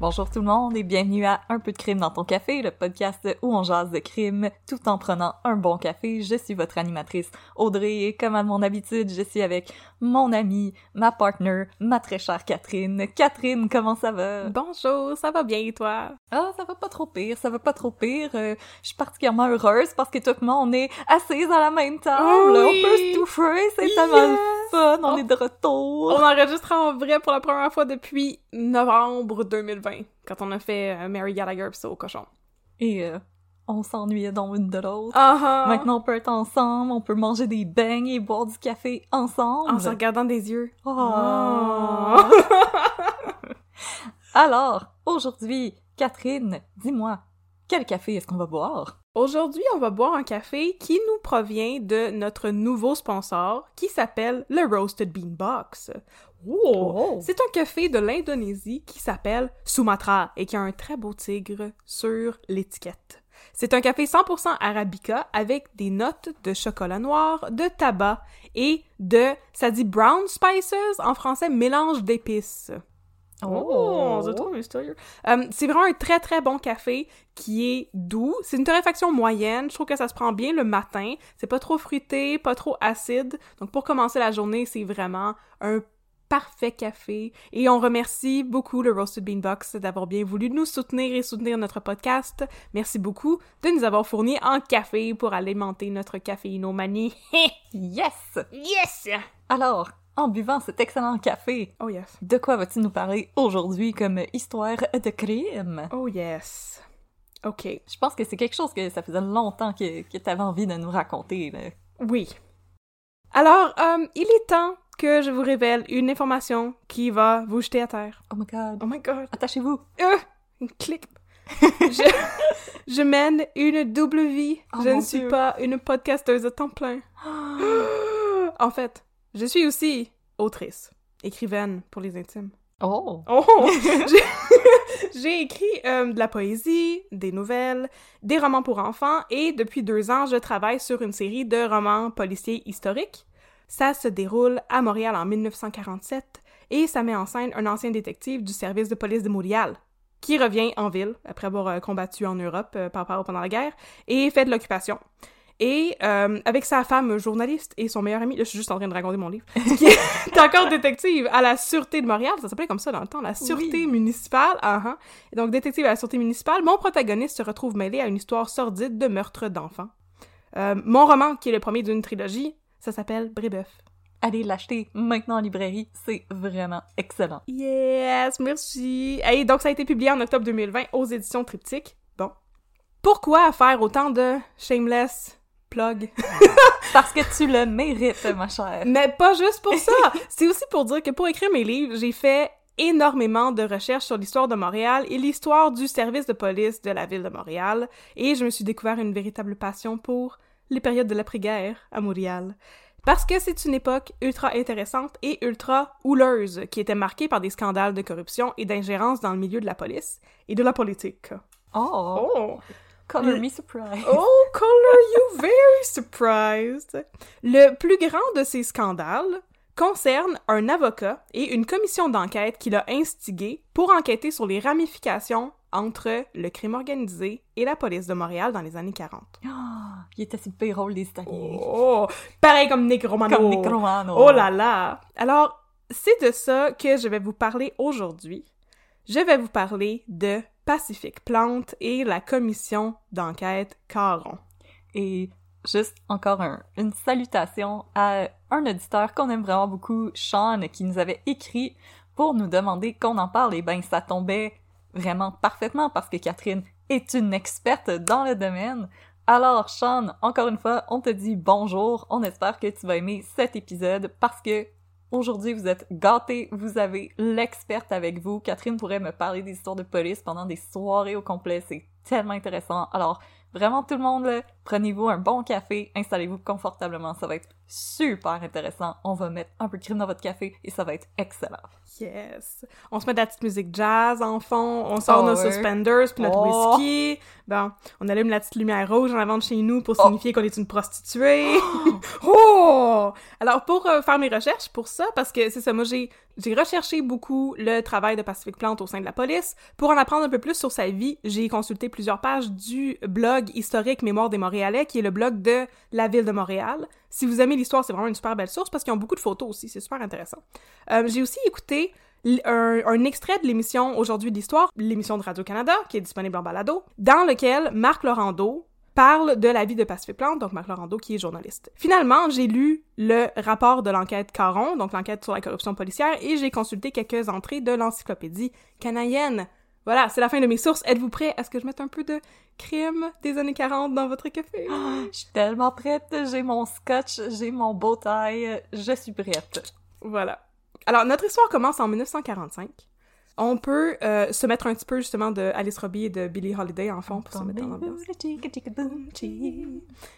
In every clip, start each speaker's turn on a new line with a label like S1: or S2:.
S1: Bonjour tout le monde et bienvenue à Un peu de crime dans ton café, le podcast où on jase de crime tout en prenant un bon café. Je suis votre animatrice Audrey et comme à mon habitude, je suis avec mon amie, ma partner, ma très chère Catherine. Catherine, comment ça va?
S2: Bonjour, ça va bien et toi?
S1: Ah, ça va pas trop pire, ça va pas trop pire. Euh, je suis particulièrement heureuse parce que tout le monde est assises à la même table.
S2: Oui.
S1: On peut se toucher, c'est tellement le fun, on
S2: On-
S1: est de retour.
S2: On enregistre en vrai pour la première fois depuis novembre 2020, quand on a fait euh, Mary Gallagher pis ça au cochon.
S1: Et euh, on s'ennuyait dans une de l'autre.
S2: Ah!
S1: Maintenant, on peut être ensemble, on peut manger des beignes et boire du café ensemble.
S2: En se regardant des yeux.
S1: Oh. Alors, aujourd'hui, Catherine, dis-moi, quel café est-ce qu'on va boire?
S2: Aujourd'hui, on va boire un café qui nous provient de notre nouveau sponsor, qui s'appelle le Roasted Bean Box.
S1: Oh.
S2: C'est un café de l'Indonésie qui s'appelle Sumatra et qui a un très beau tigre sur l'étiquette. C'est un café 100% arabica avec des notes de chocolat noir, de tabac et de, ça dit brown spices, en français mélange d'épices. Oh, c'est trop mystérieux. Euh, c'est vraiment un très très bon café qui est doux. C'est une torréfaction moyenne. Je trouve que ça se prend bien le matin. C'est pas trop fruité, pas trop acide. Donc pour commencer la journée, c'est vraiment un parfait café. Et on remercie beaucoup le Roasted Bean Box d'avoir bien voulu nous soutenir et soutenir notre podcast. Merci beaucoup de nous avoir fourni en café pour alimenter notre caféinomanie.
S1: Yes!
S2: yes!
S1: Alors, en buvant cet excellent café,
S2: Oh yes.
S1: de quoi vas-tu nous parler aujourd'hui comme histoire de crime?
S2: Oh yes. OK.
S1: Je pense que c'est quelque chose que ça faisait longtemps que, que tu avais envie de nous raconter. là.
S2: Oui. Alors, euh, il est temps que je vous révèle une information qui va vous jeter à terre.
S1: Oh my god.
S2: Oh my god.
S1: Attachez-vous.
S2: Euh, une clique. je, je mène une double vie.
S1: Oh
S2: je ne suis
S1: Dieu.
S2: pas une podcasteuse à temps plein. en fait, je suis aussi autrice, écrivaine pour les intimes.
S1: Oh!
S2: Oh! J'ai- J'ai écrit euh, de la poésie, des nouvelles, des romans pour enfants et depuis deux ans, je travaille sur une série de romans policiers historiques. Ça se déroule à Montréal en 1947 et ça met en scène un ancien détective du service de police de Montréal qui revient en ville après avoir euh, combattu en Europe euh, pendant la guerre et fait de l'occupation. Et euh, avec sa femme journaliste et son meilleur ami, là je suis juste en train de raconter mon livre, qui est encore détective à la Sûreté de Montréal, ça s'appelait comme ça dans le temps, la Sûreté
S1: Oui.
S2: municipale. Et donc détective à la Sûreté municipale, mon protagoniste se retrouve mêlé à une histoire sordide de meurtre d'enfants. Euh, mon roman, qui est le premier d'une trilogie, ça s'appelle Brébeuf.
S1: Allez l'acheter maintenant en librairie, c'est vraiment excellent.
S2: Yes, merci. Et donc, ça a été publié en octobre 2020 aux éditions Triptyque. Bon. Pourquoi faire autant de shameless plug?
S1: Parce que tu le mérites, ma chère.
S2: Mais pas juste pour ça! C'est aussi pour dire que pour écrire mes livres, j'ai fait énormément de recherches sur l'histoire de Montréal et l'histoire du service de police de la ville de Montréal, et je me suis découvert une véritable passion pour les périodes de l'après-guerre à Montréal. Parce que c'est une époque ultra intéressante et ultra houleuse, qui était marquée par des scandales de corruption et d'ingérence dans le milieu de la police et de la politique.
S1: Oh!
S2: Oh!
S1: Color me surprised.
S2: Oh, color you very surprised! Le plus grand de ces scandales concerne un avocat et une commission d'enquête qu'il a instigé pour enquêter sur les ramifications entre le crime organisé et la police de Montréal dans les années 40.
S1: Ah, il était le payroll des Italiens.
S2: Oh! Pareil comme Nick Romano!
S1: Comme Nick Romano.
S2: Oh là là! Alors, c'est de ça que je vais vous parler aujourd'hui. Je vais vous parler de Pacific Plante et la commission d'enquête Caron.
S1: Et juste encore un- une salutation à un auditeur qu'on aime vraiment beaucoup, Sean, qui nous avait écrit pour nous demander qu'on en parle. Et ben, ça tombait vraiment parfaitement parce que Catherine est une experte dans le domaine. Alors, Sean, encore une fois, on te dit bonjour. On espère que tu vas aimer cet épisode parce que aujourd'hui, vous êtes gâtés. Vous avez l'experte avec vous. Catherine pourrait me parler des histoires de police pendant des soirées au complet. C'est tellement intéressant. Alors, Vraiment, tout le monde, prenez-vous un bon café, installez-vous confortablement, ça va être super intéressant. On va mettre un peu de crème dans votre café et ça va être excellent.
S2: Yes! On se met de la petite musique jazz en fond, on sort
S1: Oh,
S2: nos suspenders puis notre
S1: Oh.
S2: whisky. Bon, on allume la petite lumière rouge en avant de chez nous pour
S1: Oh.
S2: signifier qu'on est une prostituée. oh! Alors, pour euh, faire mes recherches pour ça, parce que c'est ça, moi j'ai j'ai recherché beaucoup le travail de Pacific Plante au sein de la police. Pour en apprendre un peu plus sur sa vie, j'ai consulté plusieurs pages du blog historique Mémoire des Montréalais, qui est le blog de la ville de Montréal. Si vous aimez l'histoire, c'est vraiment une super belle source parce qu'ils ont beaucoup de photos aussi, c'est super intéressant. Euh, j'ai aussi écouté un extrait de l'émission Aujourd'hui de l'Histoire, l'émission de Radio-Canada, qui est disponible en balado, dans lequel Marc Laurando parle de la vie de Pacific Plante, donc Marc Laurando qui est journaliste. Finalement, j'ai lu le rapport de l'enquête Caron, donc l'enquête sur la corruption policière, et j'ai consulté quelques entrées de l'encyclopédie canadienne. Voilà, c'est la fin de mes sources. Êtes-vous prêts à ce que je mette un peu de crème des années 40 dans votre café?
S1: Je suis tellement prête, j'ai mon scotch, j'ai mon beau taille, je suis prête.
S2: Voilà. Alors, notre histoire commence en 1945. On peut euh, se mettre un petit peu justement de Alice Robbie et de Billie Holiday en fond pour se mettre en ambiance.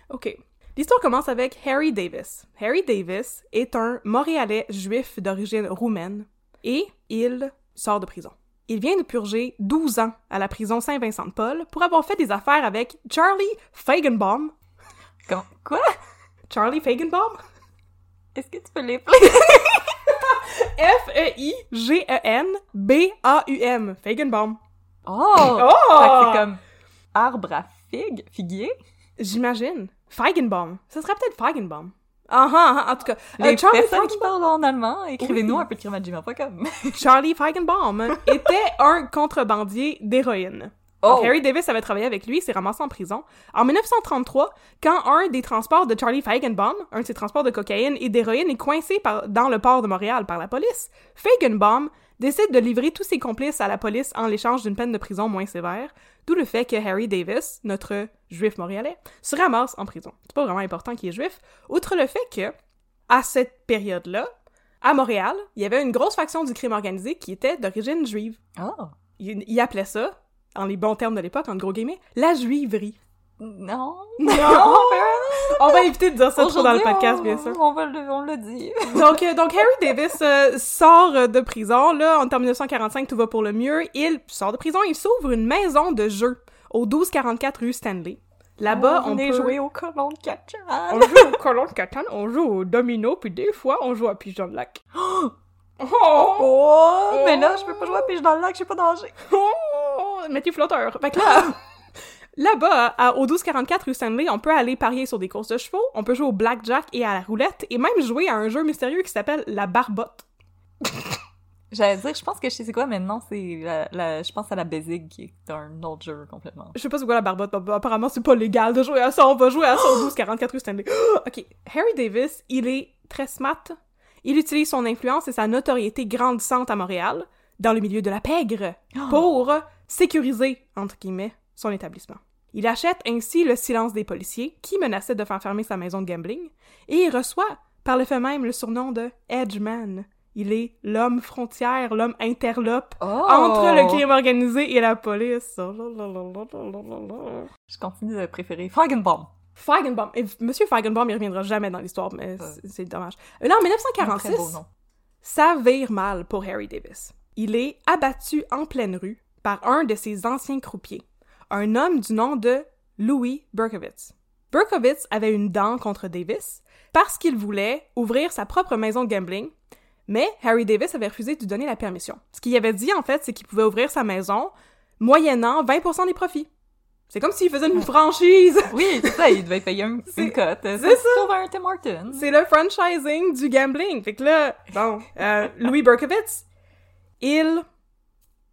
S2: OK. L'histoire commence avec Harry Davis. Harry Davis est un Montréalais juif d'origine roumaine et il sort de prison. Il vient de purger 12 ans à la prison Saint-Vincent-de-Paul pour avoir fait des affaires avec Charlie Fagenbaum.
S1: Comment- Quoi?
S2: Charlie Fagenbaum?
S1: Est-ce que tu peux l'épeler?
S2: F-E-I-G-E-N-B-A-U-M. Fagenbaum.
S1: Oh!
S2: Oh!
S1: C'est comme arbre à figue, figuier.
S2: J'imagine. Feigenbaum. Ça serait peut-être Feigenbaum. Ah ah, ah, en tout cas. euh,
S1: Les
S2: Charlie,
S1: personnes qui
S2: Feigenbaum,
S1: parlent en allemand, écrivez-nous
S2: Oui.
S1: un peu de.
S2: Charlie Feigenbaum était un contrebandier d'héroïne.
S1: Oh!
S2: Harry Davis avait travaillé avec lui, s'est ramassé en prison. En 1933, quand un des transports de Charlie Feigenbaum, un de ses transports de cocaïne et d'héroïne, est coincé par- dans le port de Montréal par la police, Feigenbaum décide de livrer tous ses complices à la police en l'échange d'une peine de prison moins sévère, d'où le fait que Harry Davis, notre juif montréalais, se ramasse en prison. C'est pas vraiment important qu'il est juif, outre le fait que, à cette période-là, à Montréal, il y avait une grosse faction du crime organisé qui était d'origine juive.
S1: Oh!
S2: Il, il appelait ça, en les bons termes de l'époque, en gros guillemets, la juiverie.
S1: Non!
S2: Non! On va éviter de dire ça trop dans le podcast,
S1: on-
S2: bien sûr.
S1: On, va le, on le dit.
S2: Donc, euh, donc Harry Davis euh, sort euh, de prison. Là, en 1945, tout va pour le mieux. Il sort de prison, il s'ouvre une maison de jeu au 1244 rue Stanley. Là-bas, on,
S1: on est
S2: peut...
S1: joué au colon de Catchan.
S2: On joue au colon de Catan, on joue au domino, puis des fois, on joue à Pigeon de lac. Oh!
S1: Oh! Mais là, je peux pas jouer à pige dans le lac, j'ai pas danger.
S2: Oh! Mets tes flotteurs. Fait que là, là-bas, à- au 1244 rue Stanley, on peut aller parier sur des courses de chevaux, on peut jouer au blackjack et à la roulette, et même jouer à un jeu mystérieux qui s'appelle la barbotte.
S1: J'allais dire, je pense que je sais c'est quoi, mais non, c'est la, la- je pense à la Bézigue, qui est un autre jeu complètement.
S2: Je sais pas c'est quoi la barbotte, apparemment c'est pas légal de jouer à ça, on va jouer à ça au 1244 rue Stanley. ok, Harry Davis, il est très smart. Il utilise son influence et sa notoriété grandissante à Montréal, dans le milieu de la pègre, pour sécuriser, entre guillemets, son établissement. Il achète ainsi le silence des policiers, qui menaçaient de faire fermer sa maison de gambling, et il reçoit, par le fait même, le surnom de Edgeman. Il est l'homme frontière, l'homme interlope
S1: Oh!
S2: entre le crime organisé et la police.
S1: Je continue de préférer Feigenbaum.
S2: Feigenbaum. Et Monsieur Feigenbaum, il reviendra jamais dans l'histoire, mais c'est- dommage. Là, en
S1: Un
S2: 1946,
S1: Très beau nom.
S2: ça vire mal pour Harry Davis. Il est abattu en pleine rue par un de ses anciens croupiers, un homme du nom de Louis Berkowitz. Berkowitz avait une dent contre Davis parce qu'il voulait ouvrir sa propre maison de gambling, mais Harry Davis avait refusé de lui donner la permission. Ce qu'il avait dit, en fait, c'est qu'il pouvait ouvrir sa maison moyennant 20% des profits. C'est comme s'il faisait une franchise.
S1: Oui, c'est ça, il devait payer un, une cote. C'est
S2: ça. C'est le franchising du gambling. Fait que là, bon, euh, Louis Berkowitz, il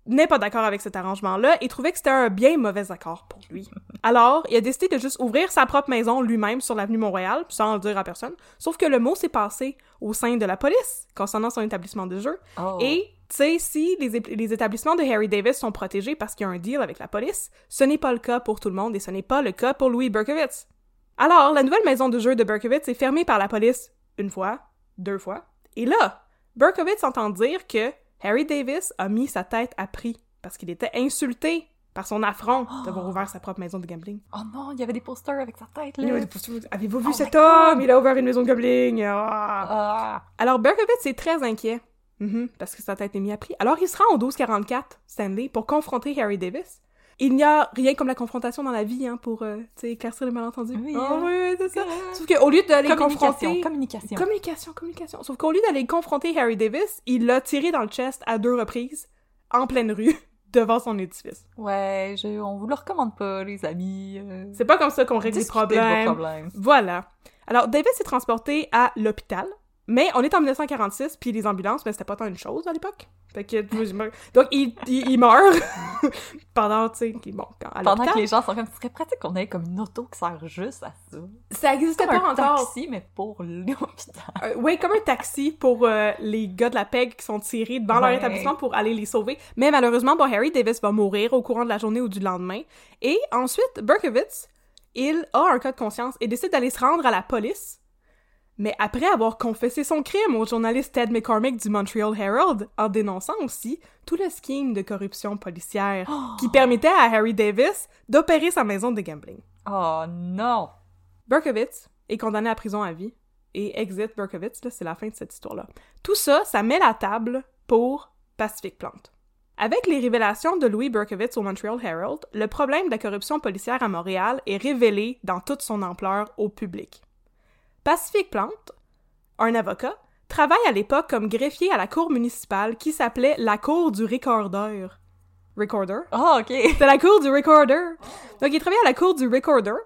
S2: n'est pas d'accord avec cet arrangement-là et trouvait que c'était un bien mauvais accord pour lui. Alors, il a décidé de juste ouvrir sa propre maison lui-même sur l'avenue Montréal, sans le dire à personne. Sauf que le mot s'est passé au sein de la police concernant son établissement de jeu.
S1: Oh.
S2: Et, tu sais, si les, établissements de Harry Davis sont protégés parce qu'il y a un deal avec la police, ce n'est pas le cas pour tout le monde et ce n'est pas le cas pour Louis Berkowitz. Alors, la nouvelle maison de jeu de Berkowitz est fermée par la police une fois, deux fois, et là, Berkowitz entend dire que Harry Davis a mis sa tête à prix parce qu'il était insulté par son affront d'avoir ouvert sa propre maison de gambling.
S1: Oh non, il y avait des posters avec sa tête,
S2: Il y
S1: là.
S2: avait des postures, Avez-vous vu
S1: Oh
S2: cet
S1: God!
S2: homme? Il a ouvert une maison de gambling! Ah.
S1: Ah.
S2: Alors, Berkowitz est très inquiet. Mhm, parce que sa tête est mise à prix. Alors, il se rend au 1244, Stanley, pour confronter Harry Davis. Il n'y a rien comme la confrontation dans la vie, hein, pour, euh, éclaircir les malentendus.
S1: Oui,
S2: Ah
S1: hein.
S2: oui, c'est ça. Sauf qu'au lieu d'aller
S1: Communication,
S2: confronter...
S1: communication.
S2: Communication, communication. Sauf qu'au lieu d'aller confronter Harry Davis, il l'a tiré dans le chest à deux reprises, en pleine rue, devant son édifice.
S1: Ouais, je, on vous le recommande pas, les amis. euh,
S2: C'est pas comme ça qu'on règle les
S1: de
S2: problèmes. Voilà. Alors, Davis est transporté à l'hôpital, mais on est en 1946, puis les ambulances, mais c'était pas tant une chose à l'époque. Fait que, donc, il, il, il meurt pendant, tu sais, bon, quand- à
S1: Pendant que les gens sont comme, ce serait pratique qu'on ait comme une auto qui sert juste à ça.
S2: Ça existait
S1: Comme
S2: pas
S1: un
S2: encore.
S1: taxi, mais pour l'hôpital.
S2: Euh, oui, comme un taxi pour euh, les gars de la PEG qui sont tirés devant leur établissement pour aller les sauver. Mais malheureusement, bon, Harry Davis va mourir au courant de la journée ou du lendemain. Et ensuite, Berkowitz, il a un cas de conscience et décide d'aller se rendre à la police. Mais après avoir confessé son crime au journaliste Ted McCormick du Montreal Herald, en dénonçant aussi tout le scheme de corruption policière qui permettait à Harry Davis d'opérer sa maison de gambling.
S1: Oh non!
S2: Berkowitz est condamné à prison à vie et exit Berkowitz, là, c'est la fin de cette histoire-là. Tout ça, ça met la table pour Pacific Plant. Avec les révélations de Louis Berkowitz au Montreal Herald, le problème de la corruption policière à Montréal est révélé dans toute son ampleur au public. Pacific Plant, un avocat, travaille à l'époque comme greffier à la cour municipale qui s'appelait la cour du recordeur. Recorder?
S1: Oh, ok!
S2: C'était la cour du Recorder. Donc, il travaillait à la cour du Recorder.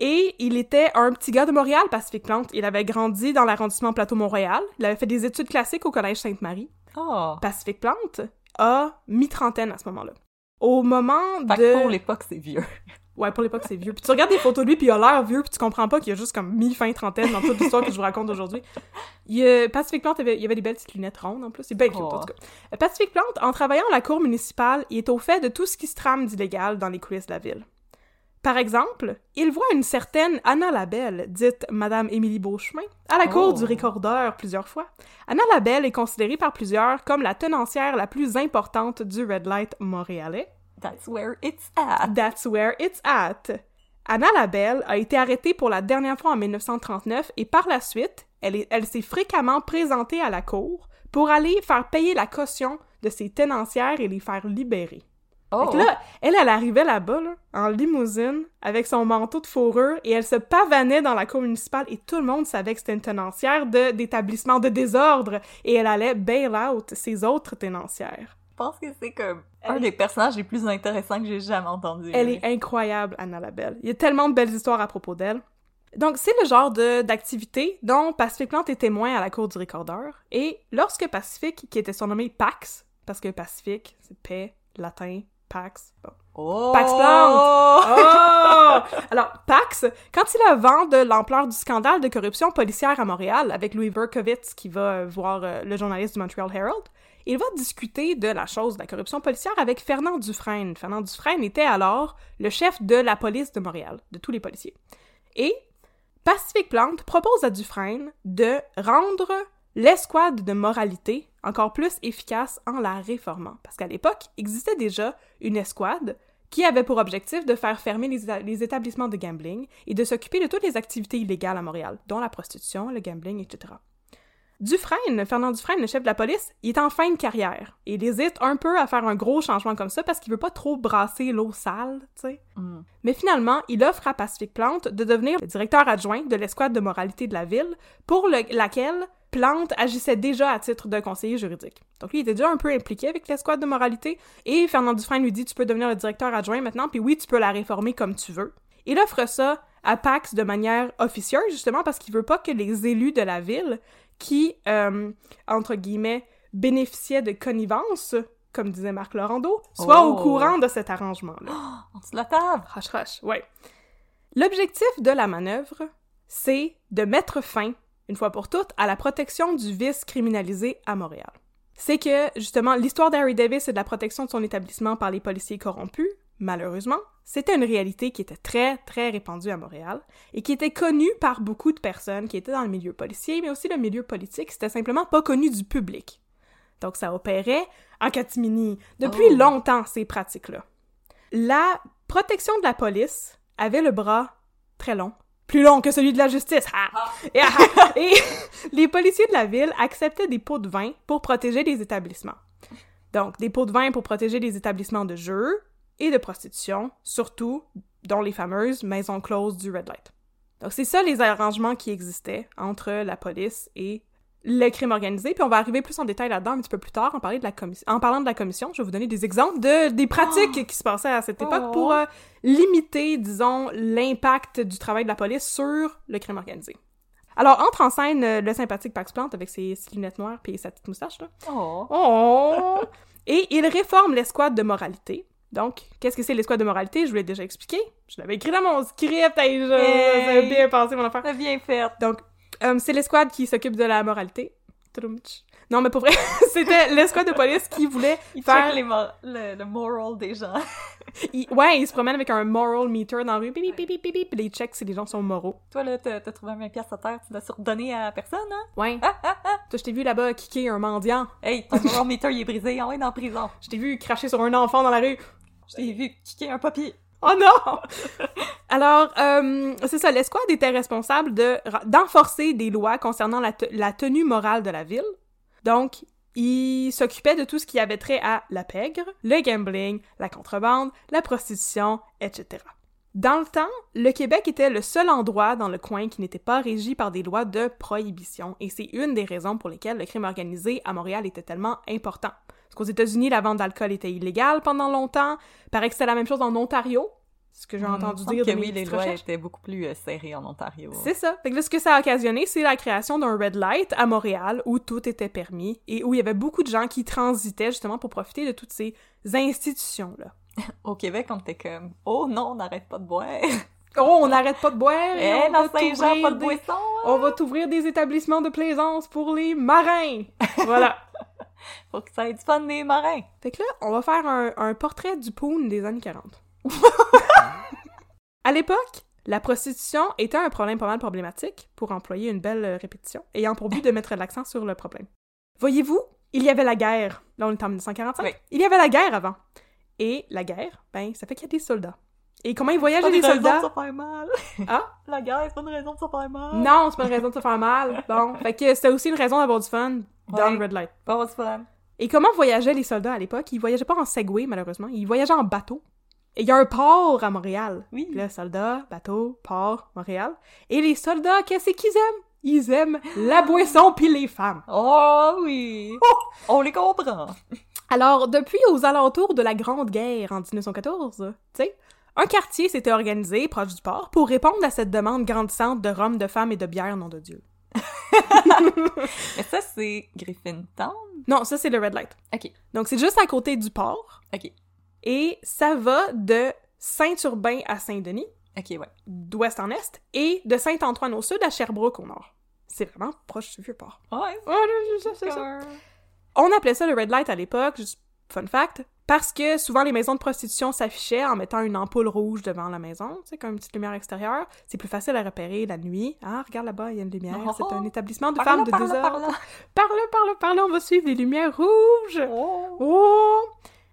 S2: Et il était un petit gars de Montréal, Pacific Plante. Il avait grandi dans l'arrondissement Plateau-Montréal. Il avait fait des études classiques au Collège Sainte-Marie.
S1: Oh!
S2: Pacific Plante a mi-trentaine à ce moment-là. Au moment
S1: Fait
S2: de...
S1: pour l'époque, c'est vieux.
S2: Ouais, pour l'époque, c'est vieux. Puis tu regardes des photos de lui, puis il a l'air vieux, puis tu comprends pas qu'il y a juste comme mi-fin trentaine dans toute l'histoire que je vous raconte aujourd'hui. Il, euh, Pacific Plante, avait, il avait des belles petites lunettes rondes, en plus. C'est bien cute,
S1: Oh.
S2: en tout cas. Euh, Pacific Plante, en travaillant à la cour municipale, il est au fait de tout ce qui se trame d'illégal dans les coulisses de la ville. Par exemple, il voit une certaine Anna Labelle, dite Madame Émilie Beauchemin, à la cour
S1: Oh.
S2: du Récordeur plusieurs fois. Anna Labelle est considérée par plusieurs comme la tenancière la plus importante du Red Light montréalais.
S1: That's where it's at.
S2: That's where it's at. Anna Labelle a été arrêtée pour la dernière fois en 1939 et par la suite, elle, est- elle s'est fréquemment présentée à la cour pour aller faire payer la caution de ses tenancières et les faire libérer.
S1: Oh!
S2: Là, elle, elle arrivait là-bas, là, en limousine, avec son manteau de fourrure, et elle se pavanait dans la cour municipale, et tout le monde savait que c'était une tenancière de- d'établissement de désordre, et elle allait bail out ses autres tenancières.
S1: Je pense que c'est comme un des personnages les plus intéressants que j'ai jamais entendu.
S2: Elle est incroyable, Anna Labelle. Il y a tellement de belles histoires à propos d'elle. Donc, c'est le genre d'activité dont Pacific Plante est témoin à la cour du Récordeur. Et lorsque Pacific, qui était surnommé Pax, parce que Pacific, c'est paix, latin, Pax, bon.
S1: Oh!
S2: Pax Plante! Oh! Alors, Pax, quand il a vent de l'ampleur du scandale de corruption policière à Montréal avec Louis Berkowitz qui va voir euh, le journaliste du Montreal Herald, il va discuter de la chose de la corruption policière avec Fernand Dufresne. Fernand Dufresne était alors le chef de la police de Montréal, de tous les policiers. Et Pacific Plante propose à Dufresne de rendre l'escouade de moralité encore plus efficace en la réformant. Parce qu'à l'époque, existait déjà une escouade qui avait pour objectif de faire fermer les, éta- les établissements de gambling et de s'occuper de toutes les activités illégales à Montréal, dont la prostitution, le gambling, etc. Dufresne, Fernand Dufresne, le chef de la police, il est en fin de carrière. Il hésite un peu à faire un gros changement comme ça parce qu'il veut pas trop brasser l'eau sale, tu sais.
S1: Mm.
S2: Mais finalement, il offre à Pacifique Plante de devenir le directeur adjoint de l'escouade de moralité de la ville, pour le- laquelle Plante agissait déjà à titre de conseiller juridique. Donc lui, il était déjà un peu impliqué avec l'escouade de moralité, et Fernand Dufresne lui dit « Tu peux devenir le directeur adjoint maintenant, puis oui, tu peux la réformer comme tu veux. » Il offre ça à Pax de manière officieuse, justement parce qu'il veut pas que les élus de la ville, qui, euh, entre guillemets, bénéficiaient de connivence, comme disait Marc Laurando, soient
S1: Oh.
S2: au courant de cet arrangement-là.
S1: On se la table!
S2: Rush, rush, ouais. L'objectif de la manœuvre, c'est de mettre fin, une fois pour toutes, à la protection du vice criminalisé à Montréal. C'est que, justement, l'histoire d'Harry Davis et de la protection de son établissement par les policiers corrompus, malheureusement, c'était une réalité qui était très, très répandue à Montréal et qui était connue par beaucoup de personnes qui étaient dans le milieu policier, mais aussi le milieu politique, c'était simplement pas connu du public. Donc ça opérait en catimini depuis
S1: Oh.
S2: longtemps, ces pratiques-là. La protection de la police avait le bras très long, plus long que celui de la justice. Ah! Et, ah! Et les policiers de la ville acceptaient des pots de vin pour protéger les établissements. Donc, des pots de vin pour protéger les établissements de jeu et de prostitution, surtout dont les fameuses maisons closes du Red Light. Donc, c'est ça les arrangements qui existaient entre la police et le crime organisé, puis on va arriver plus en détail là-dedans un petit peu plus tard en, parler de la commission. en parlant de la commission. Je vais vous donner des exemples de des pratiques qui se passaient à cette époque
S1: Oh.
S2: pour euh, limiter, disons, l'impact du travail de la police sur le crime organisé. Alors, entre en scène euh, le sympathique Pax Plante avec ses, ses lunettes noires puis sa petite moustache, là.
S1: Oh!
S2: Oh! Et il réforme l'escouade de moralité. Donc, qu'est-ce que c'est l'escouade de moralité? Je vous l'ai déjà expliqué. Je l'avais écrit dans mon script. Hey, je...
S1: Hey!
S2: ça a bien passé, mon affaire.
S1: T'as bien fait!
S2: Donc, euh, c'est l'escouade qui s'occupe de la moralité. Non, mais pour vrai, c'était l'escouade de police qui voulait
S1: Il
S2: faire...
S1: les mor- le, le moral des gens.
S2: il- Ouais, il se promène avec un moral meter dans la rue. Pipi, pipi, pipi, puis les checks si les gens sont moraux.
S1: Toi, là, t'as trouvé un 20 pièces à terre, tu l'as surdonné à personne, hein?
S2: Ouais. Toi, je t'ai vu là-bas kicker un mendiant.
S1: Hey, ton moral meter, il est brisé, envoyé dans la prison.
S2: Je t'ai vu cracher sur un enfant dans la rue.
S1: Je t'ai vu kicker un papier.
S2: Oh non! Alors, euh, c'est ça, l'escouade était responsable de d'enforcer des lois concernant la, la tenue morale de la ville. Donc, il s'occupait de tout ce qui avait trait à la pègre, le gambling, la contrebande, la prostitution, etc. Dans le temps, le Québec était le seul endroit dans le coin qui n'était pas régi par des lois de prohibition, et c'est une des raisons pour lesquelles le crime organisé à Montréal était tellement important. Parce qu'aux États-Unis, la vente d'alcool était illégale pendant longtemps, paraît que c'était la même chose en Ontario, ce que j'ai
S1: Hmm,
S2: entendu dire de
S1: que
S2: mes
S1: oui, les lois
S2: recherches.
S1: étaient beaucoup plus euh, serrées en Ontario.
S2: C'est ça. Fait que là, ce que ça a occasionné, c'est la création d'un red light à Montréal où tout était permis et où il y avait beaucoup de gens qui transitaient justement pour profiter de toutes ces institutions-là.
S1: Au Québec, on était comme « Oh non, on n'arrête pas de boire!
S2: Oh, on n'arrête pas de boire! et
S1: Eh,
S2: on va
S1: Saint-Jean, pas de
S2: des-
S1: boisson! hein?
S2: On va t'ouvrir des établissements de plaisance pour les marins! Voilà.
S1: Faut que ça ait du fun des marins!
S2: Fait que là, on va faire un, un portrait du poon des années 40. à l'époque, la prostitution était un problème pas mal problématique, pour employer une belle euh, répétition, ayant pour but de mettre l'accent sur le problème. Voyez-vous, il y avait la guerre. Là, on est en 1945.
S1: Oui.
S2: Il y avait la guerre avant. Et la guerre, ben, ça fait qu'il y a des soldats. Et comment ils
S1: Pas
S2: voyageaient
S1: des
S2: les
S1: raisons de
S2: soldats?
S1: se faire mal!
S2: Ah?
S1: La guerre, c'est pas une raison de se faire mal!
S2: Non, c'est pas une raison de se faire mal. Bon, fait que c'était aussi une raison d'avoir du fun dans
S1: Ouais.
S2: le red light.
S1: Pas du fun!
S2: Et comment voyageaient les soldats à l'époque? Ils voyageaient pas en Segway, malheureusement. Ils voyageaient en bateau. Et il y a un port à Montréal.
S1: Oui.
S2: Puis Là, soldats, bateau, port, Montréal. Et les soldats, qu'est-ce qu'ils aiment? Ils aiment la boisson puis les femmes.
S1: Oh oui! On les comprend!
S2: Alors, depuis aux alentours de la Grande Guerre en 1914, tu sais, un quartier s'était organisé proche du port pour répondre à cette demande grandissante de rhum, de femmes et de bière, nom de Dieu.
S1: Mais ça, c'est Griffintown?
S2: Non, ça, c'est le Red Light.
S1: Ok,
S2: Donc, c'est juste à côté du port.
S1: ok,
S2: Et ça va de Saint-Urbain à Saint-Denis,
S1: ok, ouais.
S2: d'ouest en est, et de Saint-Antoine au sud à Sherbrooke au nord. C'est vraiment proche du vieux port.
S1: Ouais,
S2: On appelait ça le red light à l'époque, juste fun fact, parce que souvent les maisons de prostitution s'affichaient en mettant une ampoule rouge devant la maison, tu sais, comme une petite lumière extérieure. C'est plus facile à repérer la nuit. Ah, regarde là-bas, il y a une lumière.
S1: Oh,
S2: c'est un
S1: oh.
S2: établissement de
S1: Par
S2: femmes
S1: là,
S2: de
S1: par là,
S2: désordre.
S1: par là.
S2: Par là, par là, par là, on va suivre les lumières rouges.
S1: Oh!
S2: Oh!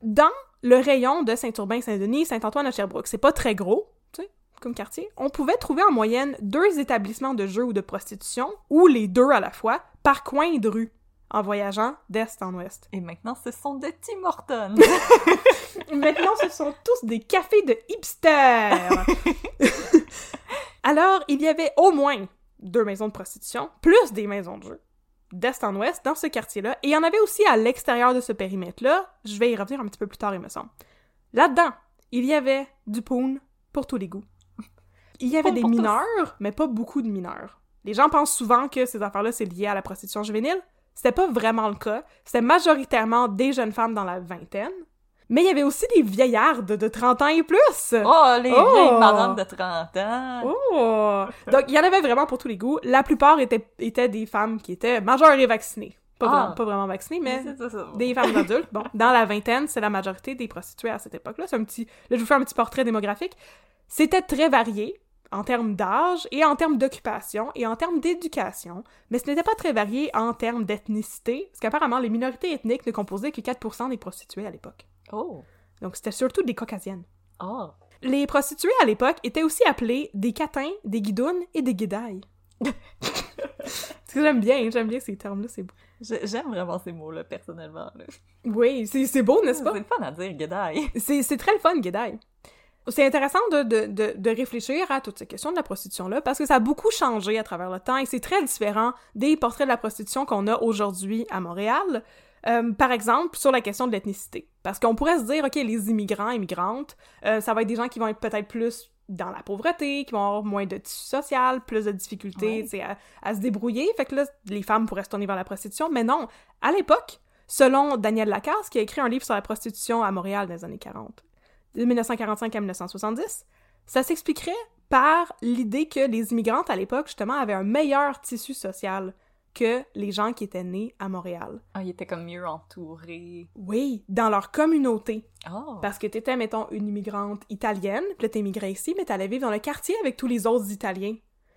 S2: Dans le rayon de Saint-Urbain, Saint-Denis, Saint-Antoine à Sherbrooke, c'est pas très gros, tu sais, comme quartier, on pouvait trouver en moyenne deux établissements de jeu ou de prostitution, ou les deux à la fois, par coin de rue, en voyageant d'est en ouest.
S1: Et maintenant, ce sont de Tim Hortons.
S2: Maintenant, ce sont tous des cafés de hipsters. Alors, il y avait au moins deux maisons de prostitution, plus des maisons de jeu, d'est en ouest, dans ce quartier-là. Et il y en avait aussi à l'extérieur de ce périmètre-là. Je vais y revenir un petit peu plus tard, il me semble. Là-dedans, il y avait du poon pour tous les goûts. Il y avait des mineurs, mais pas beaucoup de mineurs. Les gens pensent souvent que ces affaires-là, c'est lié à la prostitution juvénile. C'était pas vraiment le cas. C'était majoritairement des jeunes femmes dans la vingtaine. Mais il y avait aussi des vieillardes de 30 ans et plus.
S1: Oh, les
S2: Oh!
S1: vieilles madames de 30 ans.
S2: Oh! Donc, il y en avait vraiment pour tous les goûts. La plupart étaient, étaient des femmes qui étaient majeures et vaccinées. Pas,
S1: Ah.
S2: vraiment, pas vraiment vaccinées, mais
S1: C'est ça, ça.
S2: des femmes adultes. Bon, dans la vingtaine, c'est la majorité des prostituées à cette époque-là. C'est un petit... Là, je vous fais un petit portrait démographique. C'était très varié en termes d'âge et en termes d'occupation et en termes d'éducation, mais ce n'était pas très varié en termes d'ethnicité, parce qu'apparemment, les minorités ethniques ne composaient que 4% des prostituées à l'époque.
S1: Oh.
S2: Donc, c'était surtout des caucasiennes.
S1: Oh.
S2: Les prostituées à l'époque étaient aussi appelées des catins, des guidounes et des guidailles. J'aime bien, j'aime bien ces termes-là, c'est beau.
S1: J'ai- J'aime vraiment ces mots-là, personnellement. là.
S2: Oui, c'est c'est beau, n'est-ce
S1: C'est
S2: pas?
S1: le fun à dire, G'day.
S2: C'est c'est très le fun, guidaille. C'est intéressant de, de, de, de réfléchir à toutes ces questions de la prostitution-là, parce que ça a beaucoup changé à travers le temps, et c'est très différent des portraits de la prostitution qu'on a aujourd'hui à Montréal. Euh, par exemple, sur la question de l'ethnicité. Parce qu'on pourrait se dire, OK, les immigrants, immigrantes, euh, ça va être des gens qui vont être peut-être plus dans la pauvreté, qui vont avoir moins de tissu social, plus de difficultés
S1: Ouais.
S2: à, à se débrouiller. Fait que là, les femmes pourraient se tourner vers la prostitution. Mais non, à l'époque, selon Daniel Lacasse, qui a écrit un livre sur la prostitution à Montréal dans les années 40, de 1945 à 1970, ça s'expliquerait par l'idée que les immigrantes à l'époque, justement, avaient un meilleur tissu social que les gens qui étaient nés à Montréal.
S1: Ah, il était comme mieux entouré.
S2: Oui, dans leur communauté.
S1: Oh.
S2: Parce que t'étais, mettons, une immigrante italienne, puis t'émigrais ici, mais t'allais vivre dans le quartier avec tous les autres Italiens.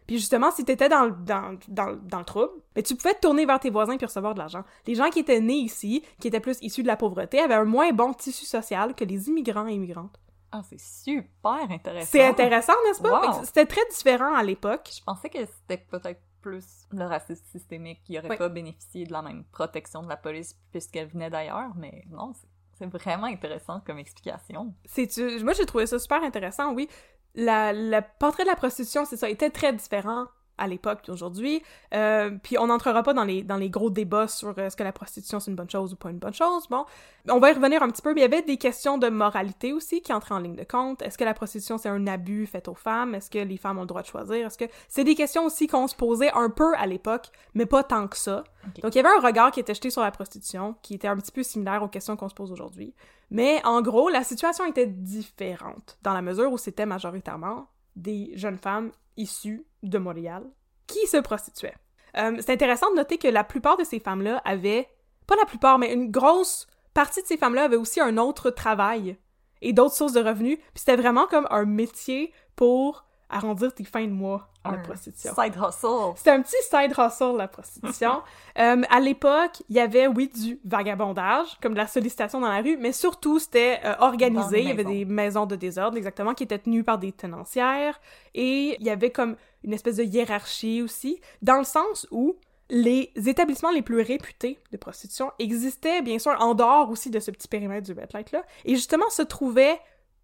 S2: Puis justement, si t'étais dans, le- dans, dans, dans le trouble, mais tu pouvais te tourner vers tes voisins puis recevoir de l'argent. Les gens qui étaient nés ici, qui étaient plus issus de la pauvreté, avaient un moins bon tissu social que les immigrants et immigrantes.
S1: Ah, c'est super intéressant.
S2: C'est intéressant, n'est-ce pas?
S1: Wow.
S2: C'était très différent à l'époque.
S1: Je pensais que c'était peut-être plus le racisme systémique qui aurait
S2: Oui.
S1: pas bénéficié de la même protection de la police puisqu'elle venait d'ailleurs, mais non, c'est- c'est vraiment intéressant comme explication.
S2: C'est moi j'ai trouvé ça super intéressant, oui. La, le portrait de la prostitution, c'est ça, était très différent à l'époque puis aujourd'hui. Euh, puis on n'entrera pas dans les, dans les gros débats sur euh, est-ce que la prostitution c'est une bonne chose ou pas une bonne chose. Bon, on va y revenir un petit peu, mais il y avait des questions de moralité aussi qui entraient en ligne de compte. Est-ce que la prostitution c'est un abus fait aux femmes? Est-ce que les femmes ont le droit de choisir? Est-ce que c'est des questions aussi qu'on se posait un peu à l'époque, mais pas tant que ça. Donc il y avait un regard qui était jeté sur la prostitution qui était un petit peu similaire aux questions qu'on se pose aujourd'hui. Mais en gros, la situation était différente, dans la mesure où c'était majoritairement des jeunes femmes issues de Montréal qui se prostituaient. Euh, c'est intéressant de noter que la plupart de ces femmes-là avaient, pas la plupart, mais une grosse partie de ces femmes-là avaient aussi un autre travail et d'autres sources de revenus. Puis c'était vraiment comme un métier pour arrondir tes fins de mois en
S1: Un
S2: prostitution.
S1: Side hustle.
S2: C'était un petit side hustle, la prostitution. Euh, à l'époque, il y avait, oui, du vagabondage, comme de la sollicitation dans la rue, mais surtout, c'était euh, organisé. Il y avait des maisons de désordre, exactement, qui étaient tenues par des tenancières. Et il y avait comme une espèce de hiérarchie aussi, dans le sens où les établissements les plus réputés de prostitution existaient, bien sûr, en dehors aussi de ce petit périmètre du Red Light-là, et justement se trouvaient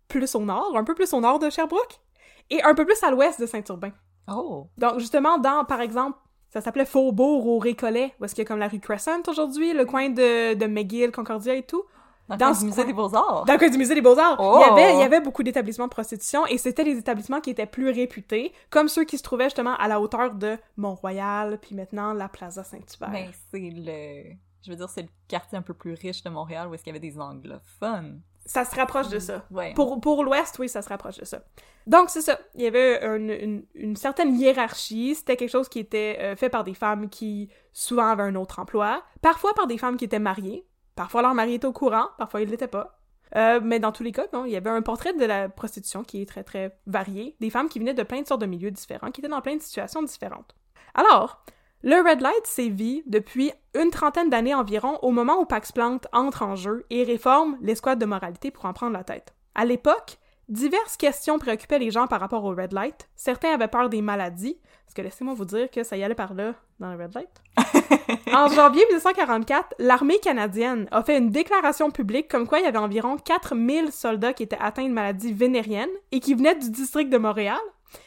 S2: plus au nord, un peu plus au nord de Sherbrooke, et un peu plus à l'ouest de Saint-Urbain.
S1: Oh.
S2: Donc, justement, dans, par exemple, ça s'appelait Faubourg au Récollet, où est-ce qu'il y a comme la rue Crescent aujourd'hui, le coin de, de McGill, Concordia et tout.
S1: Dans,
S2: Dans
S1: le musée
S2: coin-
S1: des beaux-arts.
S2: Dans le coin du musée des Beaux-Arts,
S1: Oh!
S2: il, y avait, il y avait beaucoup d'établissements de prostitution, et c'était les établissements qui étaient plus réputés, comme ceux qui se trouvaient justement à la hauteur de Mont-Royal, puis maintenant la Plaza Saint-Hubert.
S1: Ben, c'est le... Je veux dire, c'est le quartier un peu plus riche de Montréal où est-ce qu'il y avait des anglophones.
S2: Ça se rapproche de ça.
S1: Ouais.
S2: Pour, pour l'Ouest, oui, ça se rapproche de ça. Donc, c'est ça. Il y avait une, une- une certaine hiérarchie. C'était quelque chose qui était euh, fait par des femmes qui, souvent, avaient un autre emploi. Parfois par des femmes qui étaient mariées. Parfois, leur mari était au courant. Parfois, il l'était pas. Euh, mais dans tous les cas, non, il y avait un portrait de la prostitution qui est très, très varié. Des femmes qui venaient de plein de sortes de milieux différents, qui étaient dans plein de situations différentes. Alors, le Red Light sévit depuis une trentaine d'années environ au moment où Pax Plante entre en jeu et réforme l'escouade de moralité pour en prendre la tête. À l'époque, Diverses questions préoccupaient les gens par rapport au red light. Certains avaient peur des maladies, parce que laissez-moi vous dire que ça y allait par là dans le red light. en janvier 1944, l'armée canadienne a fait une déclaration publique comme quoi il y avait environ 4000 soldats qui étaient atteints de maladies vénériennes et qui venaient du district de Montréal,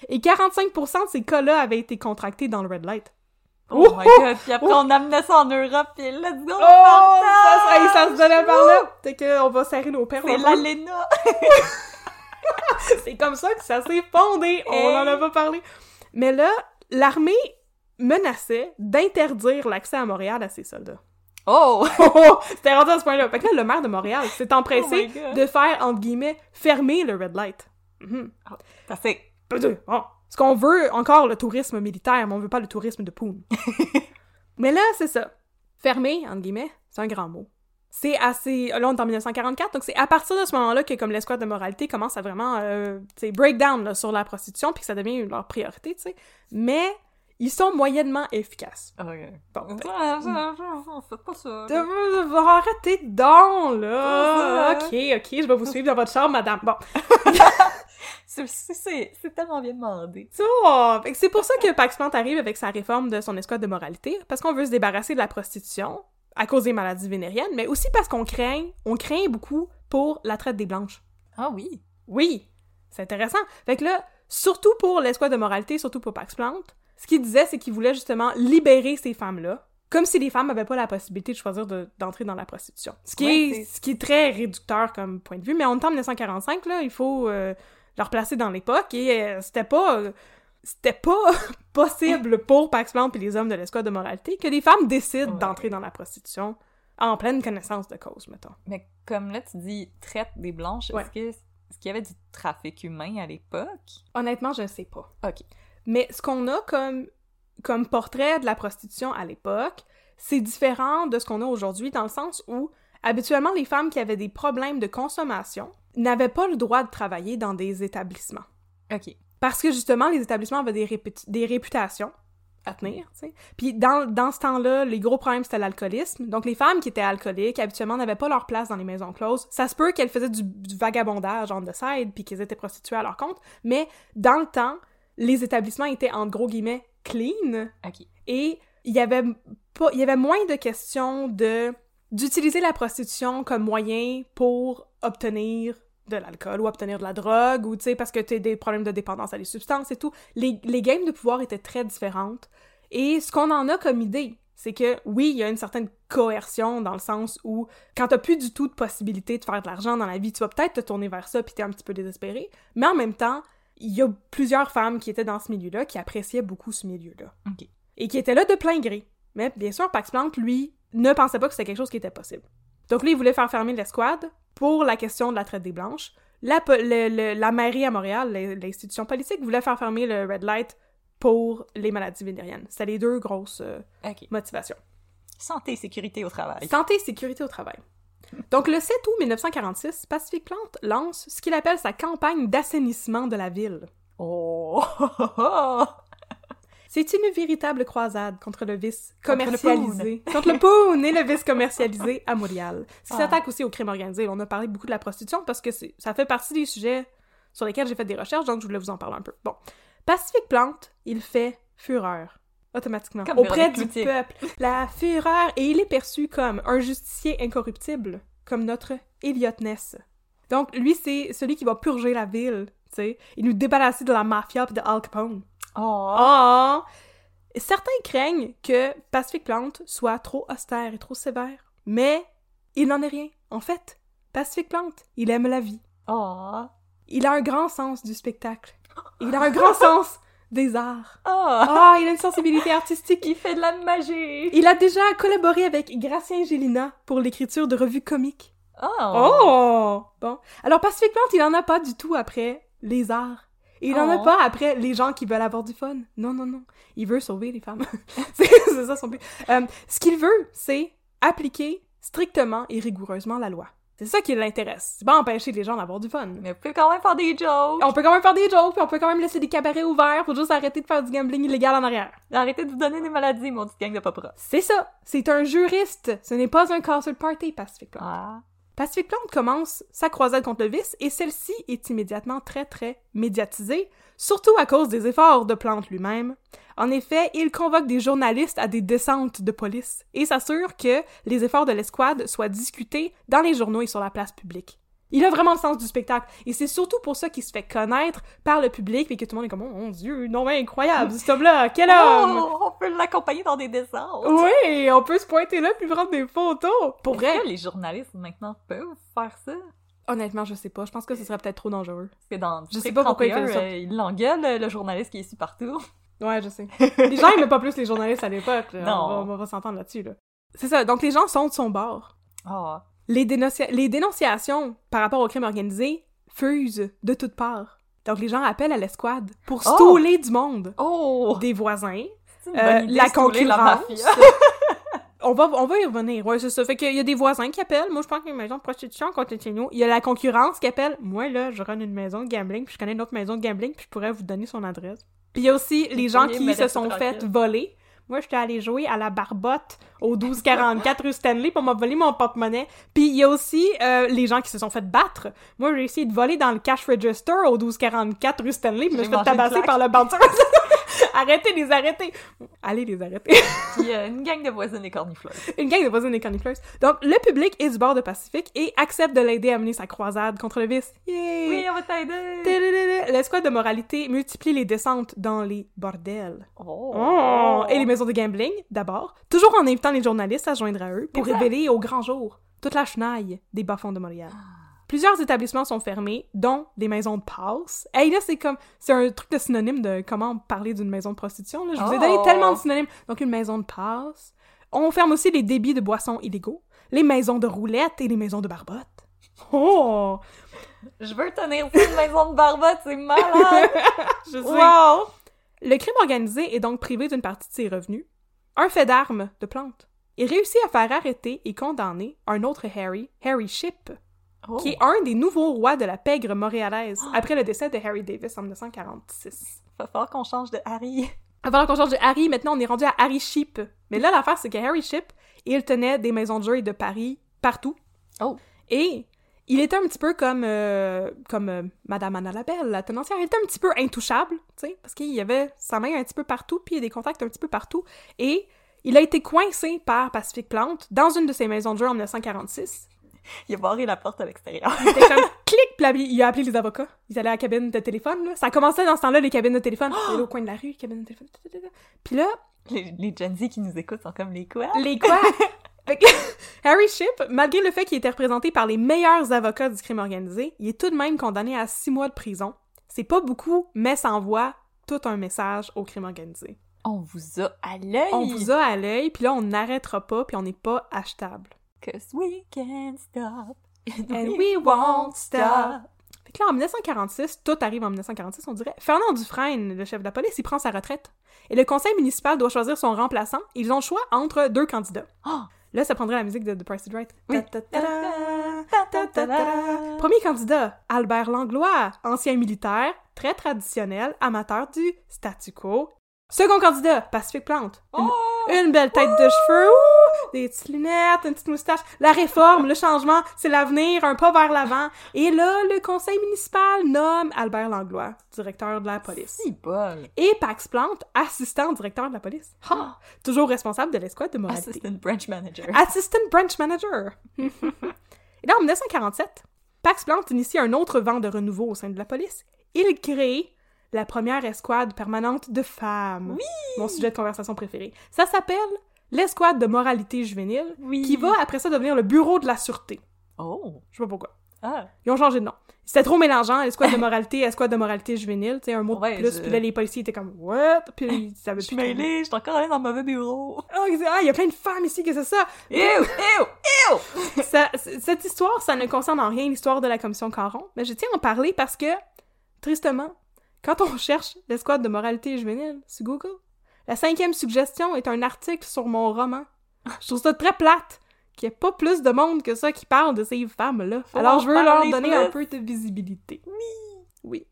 S2: et 45% de ces cas-là avaient été contractés dans le red light.
S1: Oh my god, puis après on amenait ça en Europe, pis let's go!
S2: Oh, ça, ça, ça se donnait par là! Fait que on va serrer nos perles.
S1: C'est l'ALENA!
S2: C'est comme ça que ça s'est fondé. On
S1: Hey.
S2: en a pas parlé. Mais là, l'armée menaçait d'interdire l'accès à Montréal à ses soldats.
S1: Oh!
S2: Oh, oh, C'était rendu à ce point-là. Fait que là, le maire de Montréal s'est
S1: Oh
S2: empressé de faire, entre guillemets, fermer le red light. Mhm.
S1: Ça c'est...
S2: Pas de- bon. Parce qu'on veut encore le tourisme militaire, mais on veut pas le tourisme de poune. mais là, c'est ça. Fermer, entre guillemets, c'est un grand mot. C'est assez... Là, on est en 1944, donc c'est à partir de ce moment-là que, comme l'escouade de moralité commence à vraiment, euh, tu sais, breakdown là, sur la prostitution, puis que ça devient leur priorité, tu sais. Mais ils sont moyennement efficaces.
S1: Ok.
S2: Bon,
S1: ça, Faites pas ça.
S2: Arrêtez donc, là! Ok, ok, je vais vous suivre dans votre chambre, madame. Bon,
S1: C'est- tellement bien demandé.
S2: c'est pour ça que Pax Plante arrive avec sa réforme de son escouade de moralité, parce qu'on veut se débarrasser de la prostitution à cause des maladies vénériennes, mais aussi parce qu'on craint, on craint beaucoup pour la traite des blanches.
S1: Ah oui!
S2: Oui, c'est intéressant. Fait que là, surtout pour l'escouade de moralité, surtout pour Pax Plante, ce qu'il disait, c'est qu'il voulait justement libérer ces femmes-là, comme si les femmes n'avaient pas la possibilité de choisir de- d'entrer dans la prostitution. Ce qui,
S1: Ouais,
S2: est, ce qui est très réducteur comme point de vue, mais en temps 1945, là, il faut euh, le replacer dans l'époque, et euh, c'était pas... euh, c'était pas possible pour Pax Plante et les hommes de l'escouade de moralité que les femmes décident
S1: Ouais.
S2: d'entrer dans la prostitution en pleine connaissance de cause, mettons.
S1: Mais comme là, tu dis traite des blanches,
S2: Ouais.
S1: est-ce que est-ce qu'il y avait du trafic humain à l'époque?
S2: Honnêtement, je ne sais pas.
S1: Ok.
S2: Mais ce qu'on a comme, comme portrait de la prostitution à l'époque, c'est différent de ce qu'on a aujourd'hui dans le sens où, habituellement, les femmes qui avaient des problèmes de consommation n'avaient pas le droit de travailler dans des établissements.
S1: Ok.
S2: Parce que justement, les établissements avaient des, répu- des réputations à tenir, tu sais. Puis dans, dans ce temps-là, les gros problèmes, c'était l'alcoolisme. Donc les femmes qui étaient alcooliques, habituellement, n'avaient pas leur place dans les maisons closes. Ça se peut qu'elles faisaient du, du vagabondage en the side, puis qu'elles étaient prostituées à leur compte, mais dans le temps, les établissements étaient, en gros guillemets, clean,
S1: Ok.
S2: et il y avait pas, il y avait moins de questions de d'utiliser la prostitution comme moyen pour obtenir de l'alcool ou obtenir de la drogue ou tu sais parce que tu as des problèmes de dépendance à des substances et tout. Les, les games de pouvoir étaient très différentes et ce qu'on en a comme idée, c'est que oui, il y a une certaine coercion dans le sens où quand t'as plus du tout de possibilité de faire de l'argent dans la vie, tu vas peut-être te tourner vers ça puis t'es un petit peu désespéré, mais en même temps, il y a plusieurs femmes qui étaient dans ce milieu-là qui appréciaient beaucoup ce milieu-là et qui était là de plein gré. Mais bien sûr, Pax Plante, lui, ne pensait pas que c'était quelque chose qui était possible. Donc lui, il voulait faire fermer l'escouade pour la question de la traite des Blanches. La, le- le- la mairie à Montréal, l'in- l'institution politique, voulait faire fermer le Red Light pour les maladies vénériennes. C'était les deux grosses euh, motivations.
S1: Santé et sécurité au travail.
S2: Santé et sécurité au travail. Donc, le 7 août 1946, Pacific Plante lance ce qu'il appelle sa campagne d'assainissement de la ville.
S1: Oh!
S2: C'est une véritable croisade contre le vice commercialisé. Contre le poon et le vice commercialisé à Montréal. Ce qui
S1: Ah.
S2: s'attaque aussi au crime organisé. On a parlé beaucoup de la prostitution parce que ça fait partie des sujets sur lesquels j'ai fait des recherches, donc je voulais vous en parler un peu. Bon. Pacific Plante, il fait fureur. Automatiquement.
S1: Comme
S2: auprès du
S1: Cloutier.
S2: peuple. La fureur. Et il est perçu comme un justicier incorruptible. Comme notre Elliot Ness. Donc, lui, c'est celui qui va purger la ville. Tu sais. Il nous débarrasser de la mafia et de Al Capone.
S1: Oh!
S2: Certains craignent que Pacific Plante soit trop austère et trop sévère, mais il n'en est rien. En fait, Pacific Plante, il aime la vie.
S1: Oh!
S2: Il a un grand sens du spectacle. Il a un grand sens des arts.
S1: Oh!
S2: Ah, il a une sensibilité artistique.
S1: Il fait de la magie!
S2: Il a déjà collaboré avec Gracien Gélina pour l'écriture de revues comiques.
S1: Oh!
S2: Oh! Bon. Alors, Pacific Plante, il en a pas du tout après les arts. Il en a
S1: Oh.
S2: pas après les gens qui veulent avoir du fun. Non, non, non. Il veut sauver les femmes. c'est ça son but. Euh, ce qu'il veut, c'est appliquer strictement et rigoureusement la loi. C'est ça qui l'intéresse. C'est pas empêcher les gens d'avoir du fun.
S1: Mais vous pouvez quand même faire des jokes!
S2: On peut quand même faire des jokes, puis on peut quand même laisser des cabarets ouverts, faut juste arrêter de faire du gambling illégal en arrière.
S1: Arrêtez de vous donner des maladies, mon petit gang de pop
S2: C'est ça. C'est un juriste. Ce n'est pas un castle party, Pacific.
S1: Ah!
S2: Pacific Plante commence sa croisade contre le vice et celle-ci est immédiatement très très médiatisée, surtout à cause des efforts de Plante lui-même. En effet, il convoque des journalistes à des descentes de police et s'assure que les efforts de l'escouade soient discutés dans les journaux et sur la place publique. Il a vraiment le sens du spectacle. Et c'est surtout pour ça qu'il se fait connaître par le public et que tout le monde est comme, oh mon dieu, non mais incroyable, cet homme-là, quel homme!
S1: Oh, on peut l'accompagner dans des descentes!
S2: Oui, on peut se pointer là puis prendre des photos! Pour vrai!
S1: que les journalistes maintenant peuvent faire ça?
S2: Honnêtement, je sais pas. Je pense que ce serait peut-être trop dangereux.
S1: Parce que dans
S2: Je sais pas pourquoi il fait
S1: 31,
S2: ça.
S1: euh, il l'engueule, euh, le journaliste qui est ici partout.
S2: Ouais, je sais. les gens aimaient pas plus les journalistes à l'époque.
S1: Non.
S2: On va, on va s'entendre là-dessus, là. C'est ça. Donc, les gens sont de son bord.
S1: Oh.
S2: Les, dénoncia- les dénonciations par rapport au crime organisé fusent de toutes parts. Donc, les gens appellent à l'escouade pour
S1: Oh!
S2: stouler du monde.
S1: Oh!
S2: Des voisins,
S1: C'est une
S2: euh,
S1: bonne idée
S2: la concurrence. on va, on va y revenir. Ouais, c'est ça. Fait qu'il y a des voisins qui appellent. Moi, je pense qu'il y a une maison de prostitution de chez nous. Il y a la concurrence qui appelle. Moi, là, je run une maison de gambling, puis je connais une autre maison de gambling, puis je pourrais vous donner son adresse. Puis il y a aussi les gens qui se sont fait voler. Moi, j'étais allée jouer à la barbotte au 1244 rue Stanley, on m'a volé mon porte-monnaie. Puis il y a aussi euh, les gens qui se sont fait battre. Moi, j'ai essayé de voler dans le cash register au 1244 rue Stanley, puis je me suis fait tabasser par le bouncer. arrêtez les arrêtez! Allez les arrêter!
S1: Puis euh, une gang de voisines et cornifleurs.
S2: Une gang de voisins des cornifleurs. Donc, le public est du bord de Pacifique et accepte de l'aider à mener sa croisade contre le vice. Yay!
S1: Oui, on va t'aider!
S2: L'escouade de moralité multiplie les descentes dans les bordels.
S1: Oh!
S2: Oh! Et les maisons de gambling, d'abord, toujours en invitant les journalistes à se joindre à eux pour
S1: Exact.
S2: révéler au grand jour toute la chenaille des bas-fonds de Montréal. Plusieurs établissements sont fermés, dont des maisons de passe. Hey, là, c'est comme... C'est un truc de synonyme de comment parler d'une maison de prostitution. Là. Je vous ai donné
S1: Oh!
S2: tellement de synonymes. Donc, une maison de passe. On ferme aussi les débits de boissons illégaux, les maisons de roulettes et les maisons de barbotte. Oh!
S1: Je veux tenir une maison de barbotte, c'est malade!
S2: Je sais.
S1: wow!
S2: Le crime organisé est donc privé d'une partie de ses revenus. Un fait d'armes de plantes. Il réussit à faire arrêter et condamner un autre Harry, Harry Ship,
S1: Oh.
S2: qui est un des nouveaux rois de la pègre montréalaise après le décès de Harry Davis en 1946.
S1: Va falloir qu'on change de Harry.
S2: Avant qu'on change de Harry, maintenant on est rendu à Harry Ship. Mais là, l'affaire, c'est que Harry Ship, il tenait des maisons de jury de Paris partout.
S1: Oh.
S2: Et il était un petit peu comme, euh, comme euh, Madame Anna Labelle, la tenancière. Il était un petit peu intouchable, tu sais, parce qu'il y avait sa main un petit peu partout, puis il y a des contacts un petit peu partout. Et il a été coincé par Pacific Plante dans une de ses maisons de jeu en 1946.
S1: Il a barré la porte à l'extérieur.
S2: Comme clic, puis il a- il appelé les avocats. Ils allaient à la cabine de téléphone, là. Ça commençait dans ce temps-là, les cabines de téléphone. Il allait au coin de la rue, cabine de téléphone. Puis là,
S1: Les, les Gen Z qui nous écoutent sont comme les quoi?
S2: Les quoi? Fait que Harry Ship, malgré le fait qu'il était représenté par les meilleurs avocats du crime organisé, il est tout de même condamné à six mois de prison. C'est pas beaucoup, mais ça envoie tout un message au crime organisé.
S1: On vous a à l'œil!
S2: On vous a à l'œil, puis là, on n'arrêtera pas, puis on n'est pas achetable.
S1: Cause we can't stop.
S2: And we won't stop. Fait que là, en 1946, tout arrive en 1946, on dirait. Fernand Dufresne, le chef de la police, il prend sa retraite. Et le conseil municipal doit choisir son remplaçant. Ils ont le choix entre deux candidats.
S1: Oh!
S2: Là, ça prendrait la musique de The Price is Right.
S1: Oui.
S2: Premier candidat, Albert Langlois, ancien militaire, très traditionnel, amateur du statu quo. Second candidat, Pacific Plante. Une, une belle tête de cheveux, ouh, des petites lunettes, une petite moustache. La réforme, le changement, c'est l'avenir, un pas vers l'avant. Et là, le conseil municipal nomme Albert Langlois, directeur de la police.
S1: Si bol!
S2: Et Pax Plante, assistant directeur de la police. Ha! Toujours responsable de l'escouade de moralité.
S1: Assistant branch manager.
S2: Assistant Branch Manager. Et là, en 1947, Pax Plante initie un autre vent de renouveau au sein de la police. Il crée la première escouade permanente de femmes.
S1: Oui!
S2: Mon sujet de conversation préféré. Ça s'appelle l'escouade de moralité juvénile,
S1: Oui.
S2: qui va après ça devenir le bureau de la sûreté.
S1: Oh!
S2: Je sais pas pourquoi.
S1: Ah!
S2: Ils ont changé de nom. C'était trop mélangeant, escouade de moralité, escouade de moralité juvénile, tu sais, un mot
S1: Ouais,
S2: de plus,
S1: je-
S2: puis là, les policiers étaient comme « What? » Puis ils savaient
S1: Je suis
S2: plus
S1: mêlée, je suis encore allée dans le mauvais bureau.
S2: Oh, disaient, Ah, il y a plein de femmes ici que c'est ça!
S1: Ew! Ew! Ew!
S2: Ça- cette histoire, ça ne concerne en rien l'histoire de la commission Caron, mais je tiens à en parler parce que, tristement, quand on cherche l'escouade de moralité juvénile sur Google, la cinquième suggestion est un article sur mon roman. Je trouve ça très plate qu'il n'y ait pas plus de monde que ça qui parle de ces femmes-là. Alors je veux leur donner un peu de visibilité. Oui. Oui.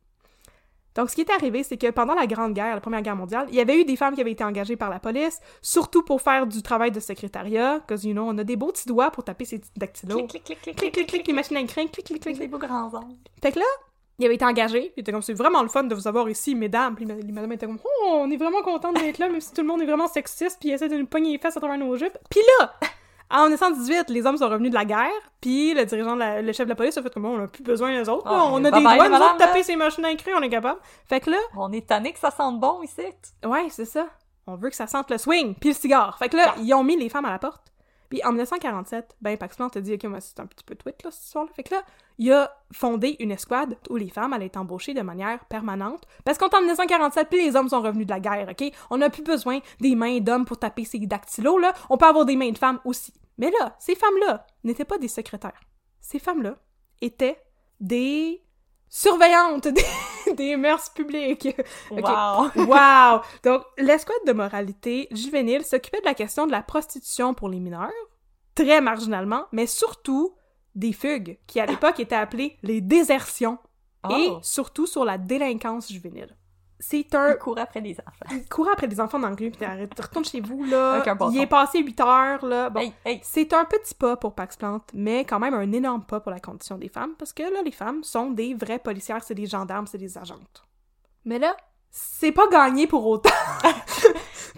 S2: Donc, ce qui est arrivé, c'est que pendant la Grande Guerre, la Première Guerre mondiale, il y avait eu des femmes qui avaient été engagées par la police, surtout pour faire du travail de secrétariat, parce que, you know, on a des beaux petits doigts pour taper ces petits dactylos.
S1: Clic, clic, clic, clic,
S2: clic, clic, clic, les machines à écrire, clic, clic, clic,
S1: Des beaux grands ongles.
S2: Fait que là, il avait été engagé, il était comme, c'est vraiment le fun de vous avoir ici, mesdames. Puis les madames étaient comme, oh, on est vraiment contente d'être là, même si tout le monde est vraiment sexiste, puis essaie de nous pogner les fesses à travers nos jupes. Puis là, en 1918, les hommes sont revenus de la guerre, puis le dirigeant, de la- le chef de la police a fait comme, on a plus besoin des autres.
S1: Ah,
S2: on a des doigts, nous autres, taper ces machines à on est capable. Fait que là,
S1: On est tanné que ça sente bon ici.
S2: Ouais, c'est ça. On veut que ça sente le swing, puis le cigare. Fait que là, ils ont mis les femmes à la porte. Puis en 1947, ben Pax Plant a dit, OK, moi, c'est un petit peu tweet, là, cette histoire-là. Fait que là, il a fondé une escouade où les femmes allaient être embauchées de manière permanente. Parce qu'on est en 1947, puis les hommes sont revenus de la guerre, OK? On n'a plus besoin des mains d'hommes pour taper ces dactylos, là. On peut avoir des mains de femmes aussi. Mais là, ces femmes-là n'étaient pas des secrétaires. Ces femmes-là étaient des surveillantes des, des mœurs publiques.
S1: Wow!
S2: Wow! Donc, l'escouade de moralité juvénile s'occupait de la question de la prostitution pour les mineurs, très marginalement, mais surtout des fugues, qui à l'époque étaient appelées les désertions, et
S1: Oh.
S2: surtout sur la délinquance juvénile. C'est un...
S1: Il court après les enfants.
S2: Il courait après des enfants dans la rue, puis retourne chez vous, là.
S1: Bâton.
S2: Il est passé 8 heures, là. Bon,
S1: Hey, hey!
S2: c'est un petit pas pour Pax Plant, mais quand même un énorme pas pour la condition des femmes, parce que là, les femmes sont des vraies policières, c'est des gendarmes, c'est des agentes. Mais là, c'est pas gagné pour autant.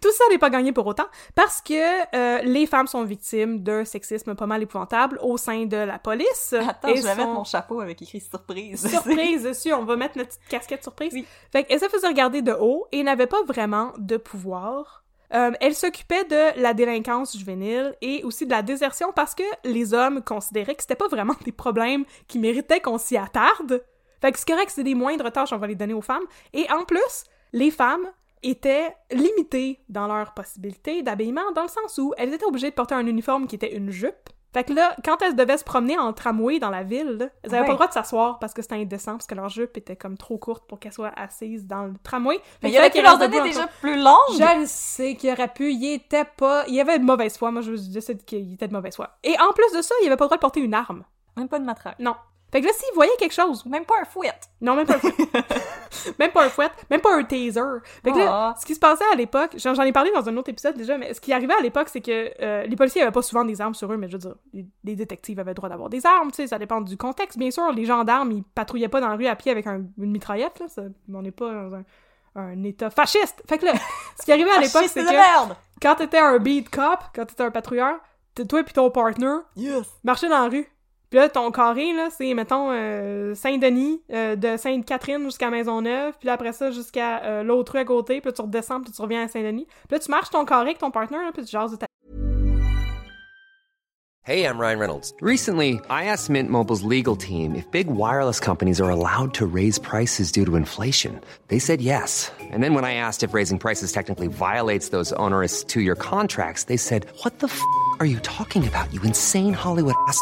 S2: Tout ça n'est pas gagné pour autant, parce que euh, les femmes sont victimes d'un sexisme pas mal épouvantable au sein de la police.
S1: Attends,
S2: et
S1: je vais mettre mon chapeau avec écrit surprise.
S2: surprise dessus, on va mettre notre petite casquette surprise.
S1: Oui.
S2: Fait qu'elle se faisait regarder de haut et n'avait pas vraiment de pouvoir. Euh, elle s'occupait de la délinquance juvénile et aussi de la désertion parce que les hommes considéraient que c'était pas vraiment des problèmes qui méritaient qu'on s'y attarde. Fait que c'est correct, c'est des moindres tâches, on va les donner aux femmes. Et en plus, les femmes étaient limitées dans leurs possibilités d'habillement dans le sens où elles étaient obligées de porter un uniforme qui était une jupe. Fait que là, quand elles devaient se promener en tramway dans la ville, là, elles avaient pas le droit de s'asseoir parce que c'était indécent, parce que leur jupe était comme trop courte pour qu'elles soient assises dans le tramway.
S1: Mais il aurait
S2: fallait
S1: pu leur
S2: restent
S1: déjà
S2: debout
S1: plus longue!
S2: encore. Je le sais qu'il aurait pu, il était pas... Il y avait de mauvaise foi, moi je décide qu'il était de mauvaise foi. Et en plus de ça, il avait pas le droit de porter une arme.
S1: Même pas de matraque.
S2: Non. Fait que là, s'il voyait quelque chose,
S1: Même pas un fouet.
S2: non, même pas un fouet. même pas un fouet. Même pas un taser. Fait que là,
S1: Ah.
S2: ce qui se passait à l'époque, j'en ai parlé dans un autre épisode déjà, mais ce qui arrivait à l'époque, c'est que euh, les policiers avaient pas souvent des armes sur eux, mais je veux dire, les, les détectives avaient le droit d'avoir des armes, tu sais, ça dépend du contexte, bien sûr. Les gendarmes, ils patrouillaient pas dans la rue à pied avec un- une mitraillette, là. ça- on n'est pas dans un, un état fasciste. Fait que là, ce qui arrivait à l'époque, c'est
S1: de
S2: que
S1: merde!
S2: quand t'étais un beat cop, quand t'étais un patrouilleur, toi et ton partner,
S1: Yes!
S2: marcher dans la rue. Puis là, ton carré, là, c'est, mettons, euh, Saint-Denis, euh, de Sainte-Catherine jusqu'à Maisonneuve, puis là, après ça, jusqu'à euh, l'autre rue à côté, puis tu redescends, puis tu reviens à Saint-Denis. Puis là, tu marches ton carré avec ton partner, là, puis tu jases de ta...
S3: Hey, I'm Ryan Reynolds. Recently, I asked Mint Mobile's legal team if big wireless companies are allowed to raise prices due to inflation. They said yes. And then when I asked if raising prices technically violates those onerous two year contracts, they said, What the f are you talking about, you insane Hollywood ass?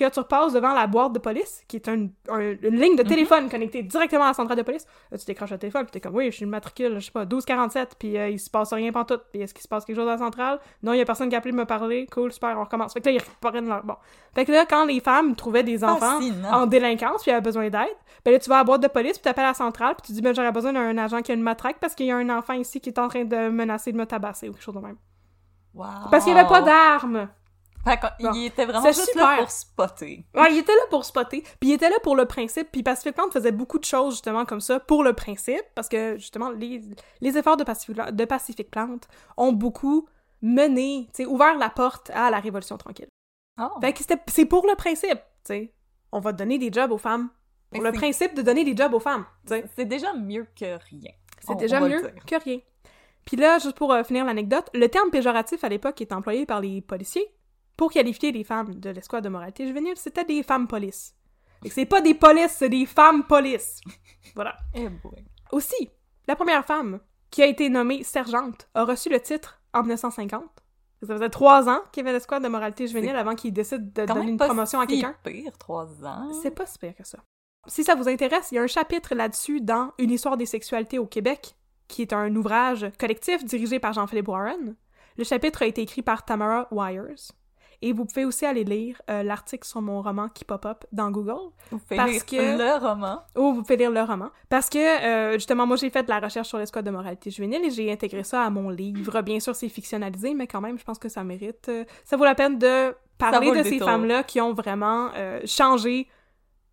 S2: que tu repasses devant la boîte de police, qui est un- un- une ligne de téléphone connectée directement à la centrale de police, là, tu décroches le téléphone, puis t'es comme, oui, je suis le matricule, je sais pas, 1247, puis euh, il se passe rien pantoute, puis est-ce qu'il se passe quelque chose à la centrale? Non, il y a personne qui a appelé me parler, cool, super, on recommence. Fait que là, ils reprennent leur... Bon. Fait que là, quand les femmes trouvaient des enfants
S1: Fascinant.
S2: en délinquance, puis avaient besoin d'aide, ben là, tu vas à la boîte de police, puis t'appelles à la centrale, puis tu dis, ben j'aurais besoin d'un agent qui a une matraque parce qu'il y a un enfant ici qui est en train de menacer de me tabasser, ou quelque chose de même.
S1: Wow!
S2: Parce qu'il y avait pas d'armes! Bon.
S1: il était vraiment juste
S2: super.
S1: là pour spotter.
S2: Ouais, il était là pour spotter, puis il était là pour le principe, puis Pacific Plant faisait beaucoup de choses justement comme ça pour le principe, parce que justement les, les efforts de Pacific, Plant- de Pacific Plant ont beaucoup mené, tu sais, ouvert la porte à la Révolution tranquille.
S1: Oh.
S2: Fait que c'était- c'est pour le principe, tu sais. On va donner des jobs aux femmes. Pour
S1: Mais
S2: le principe de donner des jobs aux femmes.
S1: C'est déjà mieux que rien.
S2: C'est déjà mieux que rien. Puis là, juste pour euh, finir l'anecdote, le terme péjoratif à l'époque était employé par les policiers pour qualifier les femmes de l'escouade de moralité juvénile, c'était des femmes polices. C'est pas des polices, c'est des femmes polices. voilà.
S1: Eh.
S2: Aussi, la première femme qui a été nommée sergente a reçu le titre en 1950. Ça faisait trois ans qu'il y avait l'escouade de moralité juvénile avant qu'il décide de donner une promotion à quelqu'un.
S1: pire, trois ans.
S2: C'est pas si pire que ça. Si ça vous intéresse, il y a un chapitre là-dessus dans Une histoire des sexualités au Québec, qui est un ouvrage collectif dirigé par Jean-Philippe Warren. Le chapitre a été écrit par Tamara Wires. Et vous pouvez aussi aller lire euh, l'article sur mon roman qui pop-up dans Google.
S1: Vous pouvez
S2: Parce
S1: lire
S2: que-
S1: le roman.
S2: Oh, vous pouvez lire le roman. Parce que, euh, justement, moi, j'ai fait de la recherche sur l'escouade de moralité juvénile et j'ai intégré ça à mon livre. Bien sûr, c'est fictionnalisé, mais quand même, je pense que ça mérite... euh, ça vaut la peine de parler de ces femmes-là qui ont vraiment changé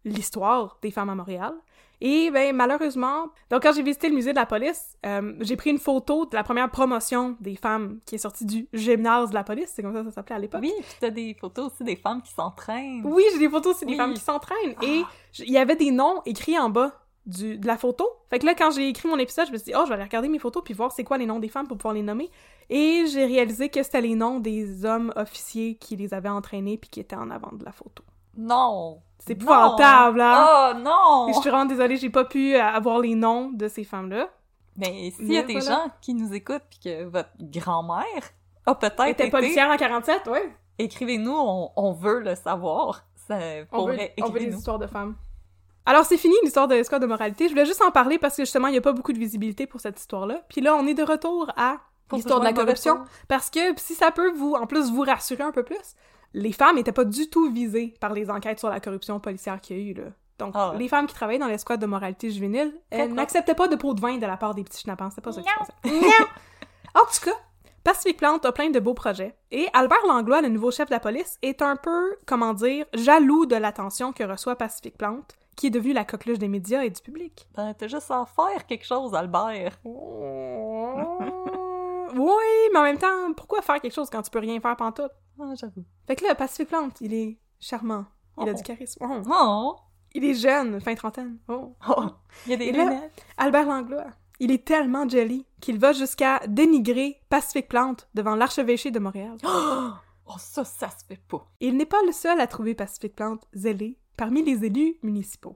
S2: l'histoire des femmes à Montréal. Et, ben, malheureusement... Donc, quand j'ai visité le musée de la police, euh, j'ai pris une photo de la première promotion des femmes qui est sortie du gymnase de la police. C'est comme ça que ça s'appelait à l'époque.
S1: Oui, puis t'as des photos aussi des femmes qui s'entraînent.
S2: Oui, j'ai des photos aussi des femmes qui s'entraînent. Et j- il y avait des noms écrits en bas du, de la photo. Fait que là, quand j'ai écrit mon épisode, je me suis dit, oh, je vais aller regarder mes photos puis voir c'est quoi les noms des femmes pour pouvoir les nommer. Et j'ai réalisé que c'était les noms des hommes officiers qui les avaient entraînés puis qui étaient en avant de la photo.
S1: Non!
S2: C'est épouvantable, hein?
S1: Oh non!
S2: Et je suis vraiment désolée, j'ai pas pu euh, avoir les noms de ces femmes-là.
S1: Mais s'il y a des
S2: voilà.
S1: gens qui nous écoutent puis que votre grand-mère a peut-être
S2: était
S1: été,
S2: policière en 47, ouais.
S1: écrivez-nous, on, on veut le savoir. Ça,
S2: On veut, on veut des histoires de femmes. Alors, c'est fini l'histoire de l'escouade de moralité. Je voulais juste en parler parce que justement, il n'y a pas beaucoup de visibilité pour cette histoire-là. Puis là, on est de retour à l'histoire de la corruption. Parce que si ça peut vous, en plus, vous rassurer un peu plus, les femmes n'étaient pas du tout visées par les enquêtes sur la corruption policière qu'il y a eu, là. Donc,
S1: Ah ouais.
S2: les femmes qui travaillaient dans l'escouade de moralité juvénile, elles n'acceptaient pas de pot de vin de la part des petits schnappants. C'est pas ça qui se passait. En tout cas, Pacific Plante a plein de beaux projets. Et Albert Langlois, le nouveau chef de la police, est un peu, comment dire, jaloux de l'attention que reçoit Pacific Plante, qui est devenu la coqueluche des médias et du public.
S1: Ben, t'as juste à faire quelque chose, Albert.
S2: oui, mais en même temps, pourquoi faire quelque chose quand tu peux rien faire pantoute?
S1: Ah, j'avoue.
S2: Fait que là, Pacific Plante, il est charmant. Il a
S1: Oh.
S2: du charisme. Oh.
S1: Oh!
S2: Il est jeune, fin trentaine. Oh.
S1: Oh! Il y a des
S2: Et là-
S1: lunettes.
S2: Albert Langlois, il est tellement jelly qu'il va jusqu'à dénigrer Pacific Plante devant l'archevêché de Montréal.
S1: Oh, ça, ça se fait pas.
S2: Et il n'est pas le seul à trouver Pacific Plante zélé parmi les élus municipaux.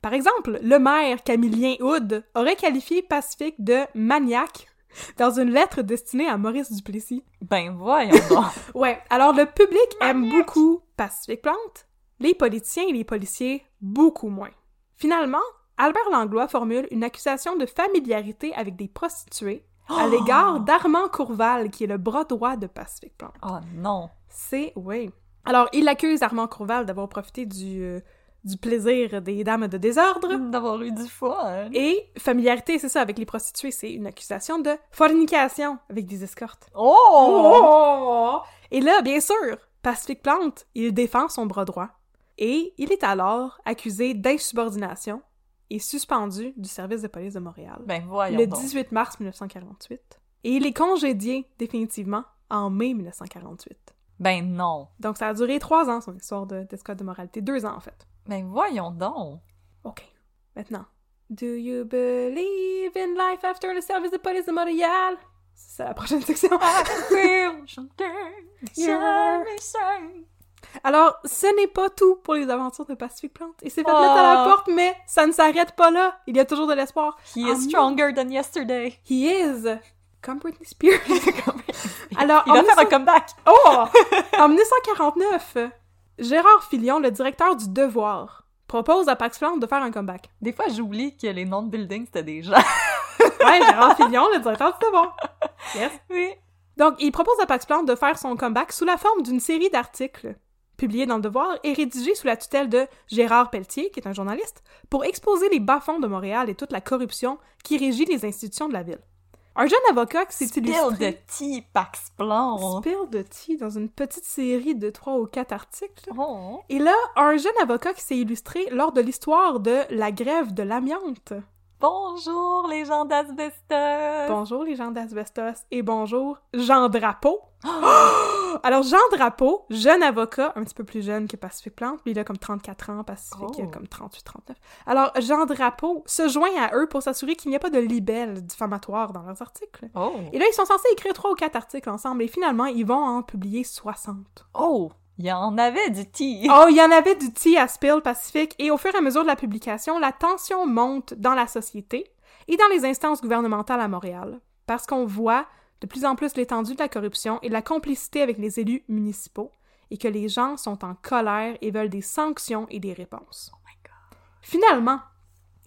S2: Par exemple, le maire Camillien Hood aurait qualifié Pacific de maniaque dans une lettre destinée à Maurice Duplessis.
S1: Ben, voyons donc.
S2: Ouais, alors le public aime beaucoup Pacific Plante, les politiciens et les policiers beaucoup moins. Finalement, Albert Langlois formule une accusation de familiarité avec des prostituées à l'égard d'Armand Courval, qui est le bras droit de Pacific Plante.
S1: Oh non.
S2: C'est, oui. Alors, il accuse Armand Courval d'avoir profité du, euh, du plaisir des dames de désordre.
S1: D'avoir eu du fun.
S2: Et familiarité, c'est ça, avec les prostituées, c'est une accusation de fornication avec des escortes.
S1: Oh!
S2: Oh! Et là, bien sûr, Pacific Plante, il défend son bras droit. Et il est alors accusé d'insubordination et suspendu du service de police de Montréal
S1: Ben, voyons
S2: le
S1: donc.
S2: 18 mars 1948. Et il est congédié définitivement en mai 1948.
S1: Ben, non.
S2: Donc ça a duré trois ans, son histoire de- d'escouade de moralité. Deux ans, en fait.
S1: Ben, voyons donc.
S2: OK. Maintenant. Do you believe in life after the service de police de Montréal? C'est la prochaine section.
S1: Seul.
S2: Alors, ce n'est pas tout pour les aventures de Pacific Plante. Il s'est fait
S1: Oh.
S2: mettre à la porte, mais ça ne s'arrête pas là. Il y a toujours de l'espoir.
S1: He
S2: En
S1: is stronger than yesterday.
S2: He is. Comme Britney Spears. Alors,
S1: Il va faire un
S2: 1900
S1: comeback.
S2: Oh! En 1949, Gérard Filion, le directeur du Devoir, propose à Pax Plante de faire un comeback.
S1: Des fois, j'oublie que les noms de buildings, c'était des gens.
S2: Ouais, Gérard Filion, le directeur du Devoir. Yes.
S1: oui.
S2: Donc, il propose à Pax Plante de faire son comeback sous la forme d'une série d'articles publiés dans le Devoir et rédigés sous la tutelle de Gérard Pelletier, qui est un journaliste, pour exposer les bas-fonds de Montréal et toute la corruption qui régit les institutions de la ville. Un jeune avocat qui s'est
S1: Spill
S2: illustré...
S1: de tea, Pax Plante.
S2: Spill de tea dans une petite série de trois ou quatre articles.
S1: Oh.
S2: Et là, un jeune avocat qui s'est illustré lors de l'histoire de la grève de l'amiante.
S1: Bonjour, les gens d'Asbestos.
S2: Bonjour les gens d'Asbestos et bonjour Jean Drapeau. Alors Jean Drapeau, jeune avocat, un petit peu plus jeune que Pacific Plante, lui il a comme 34 ans, Pacific
S1: Oh.
S2: a comme 38-39. Alors Jean Drapeau se joint à eux pour s'assurer qu'il n'y a pas de libelles diffamatoires dans leurs articles.
S1: Oh.
S2: Et là, ils sont censés écrire trois ou quatre articles ensemble et finalement, ils vont en publier 60.
S1: Oh. Il y en avait du tea.
S2: Oh, il y en avait du tea à Spill Pacific et au fur et à mesure de la publication, la tension monte dans la société et dans les instances gouvernementales à Montréal parce qu'on voit de plus en plus l'étendue de la corruption et de la complicité avec les élus municipaux et que les gens sont en colère et veulent des sanctions et des réponses. Finalement,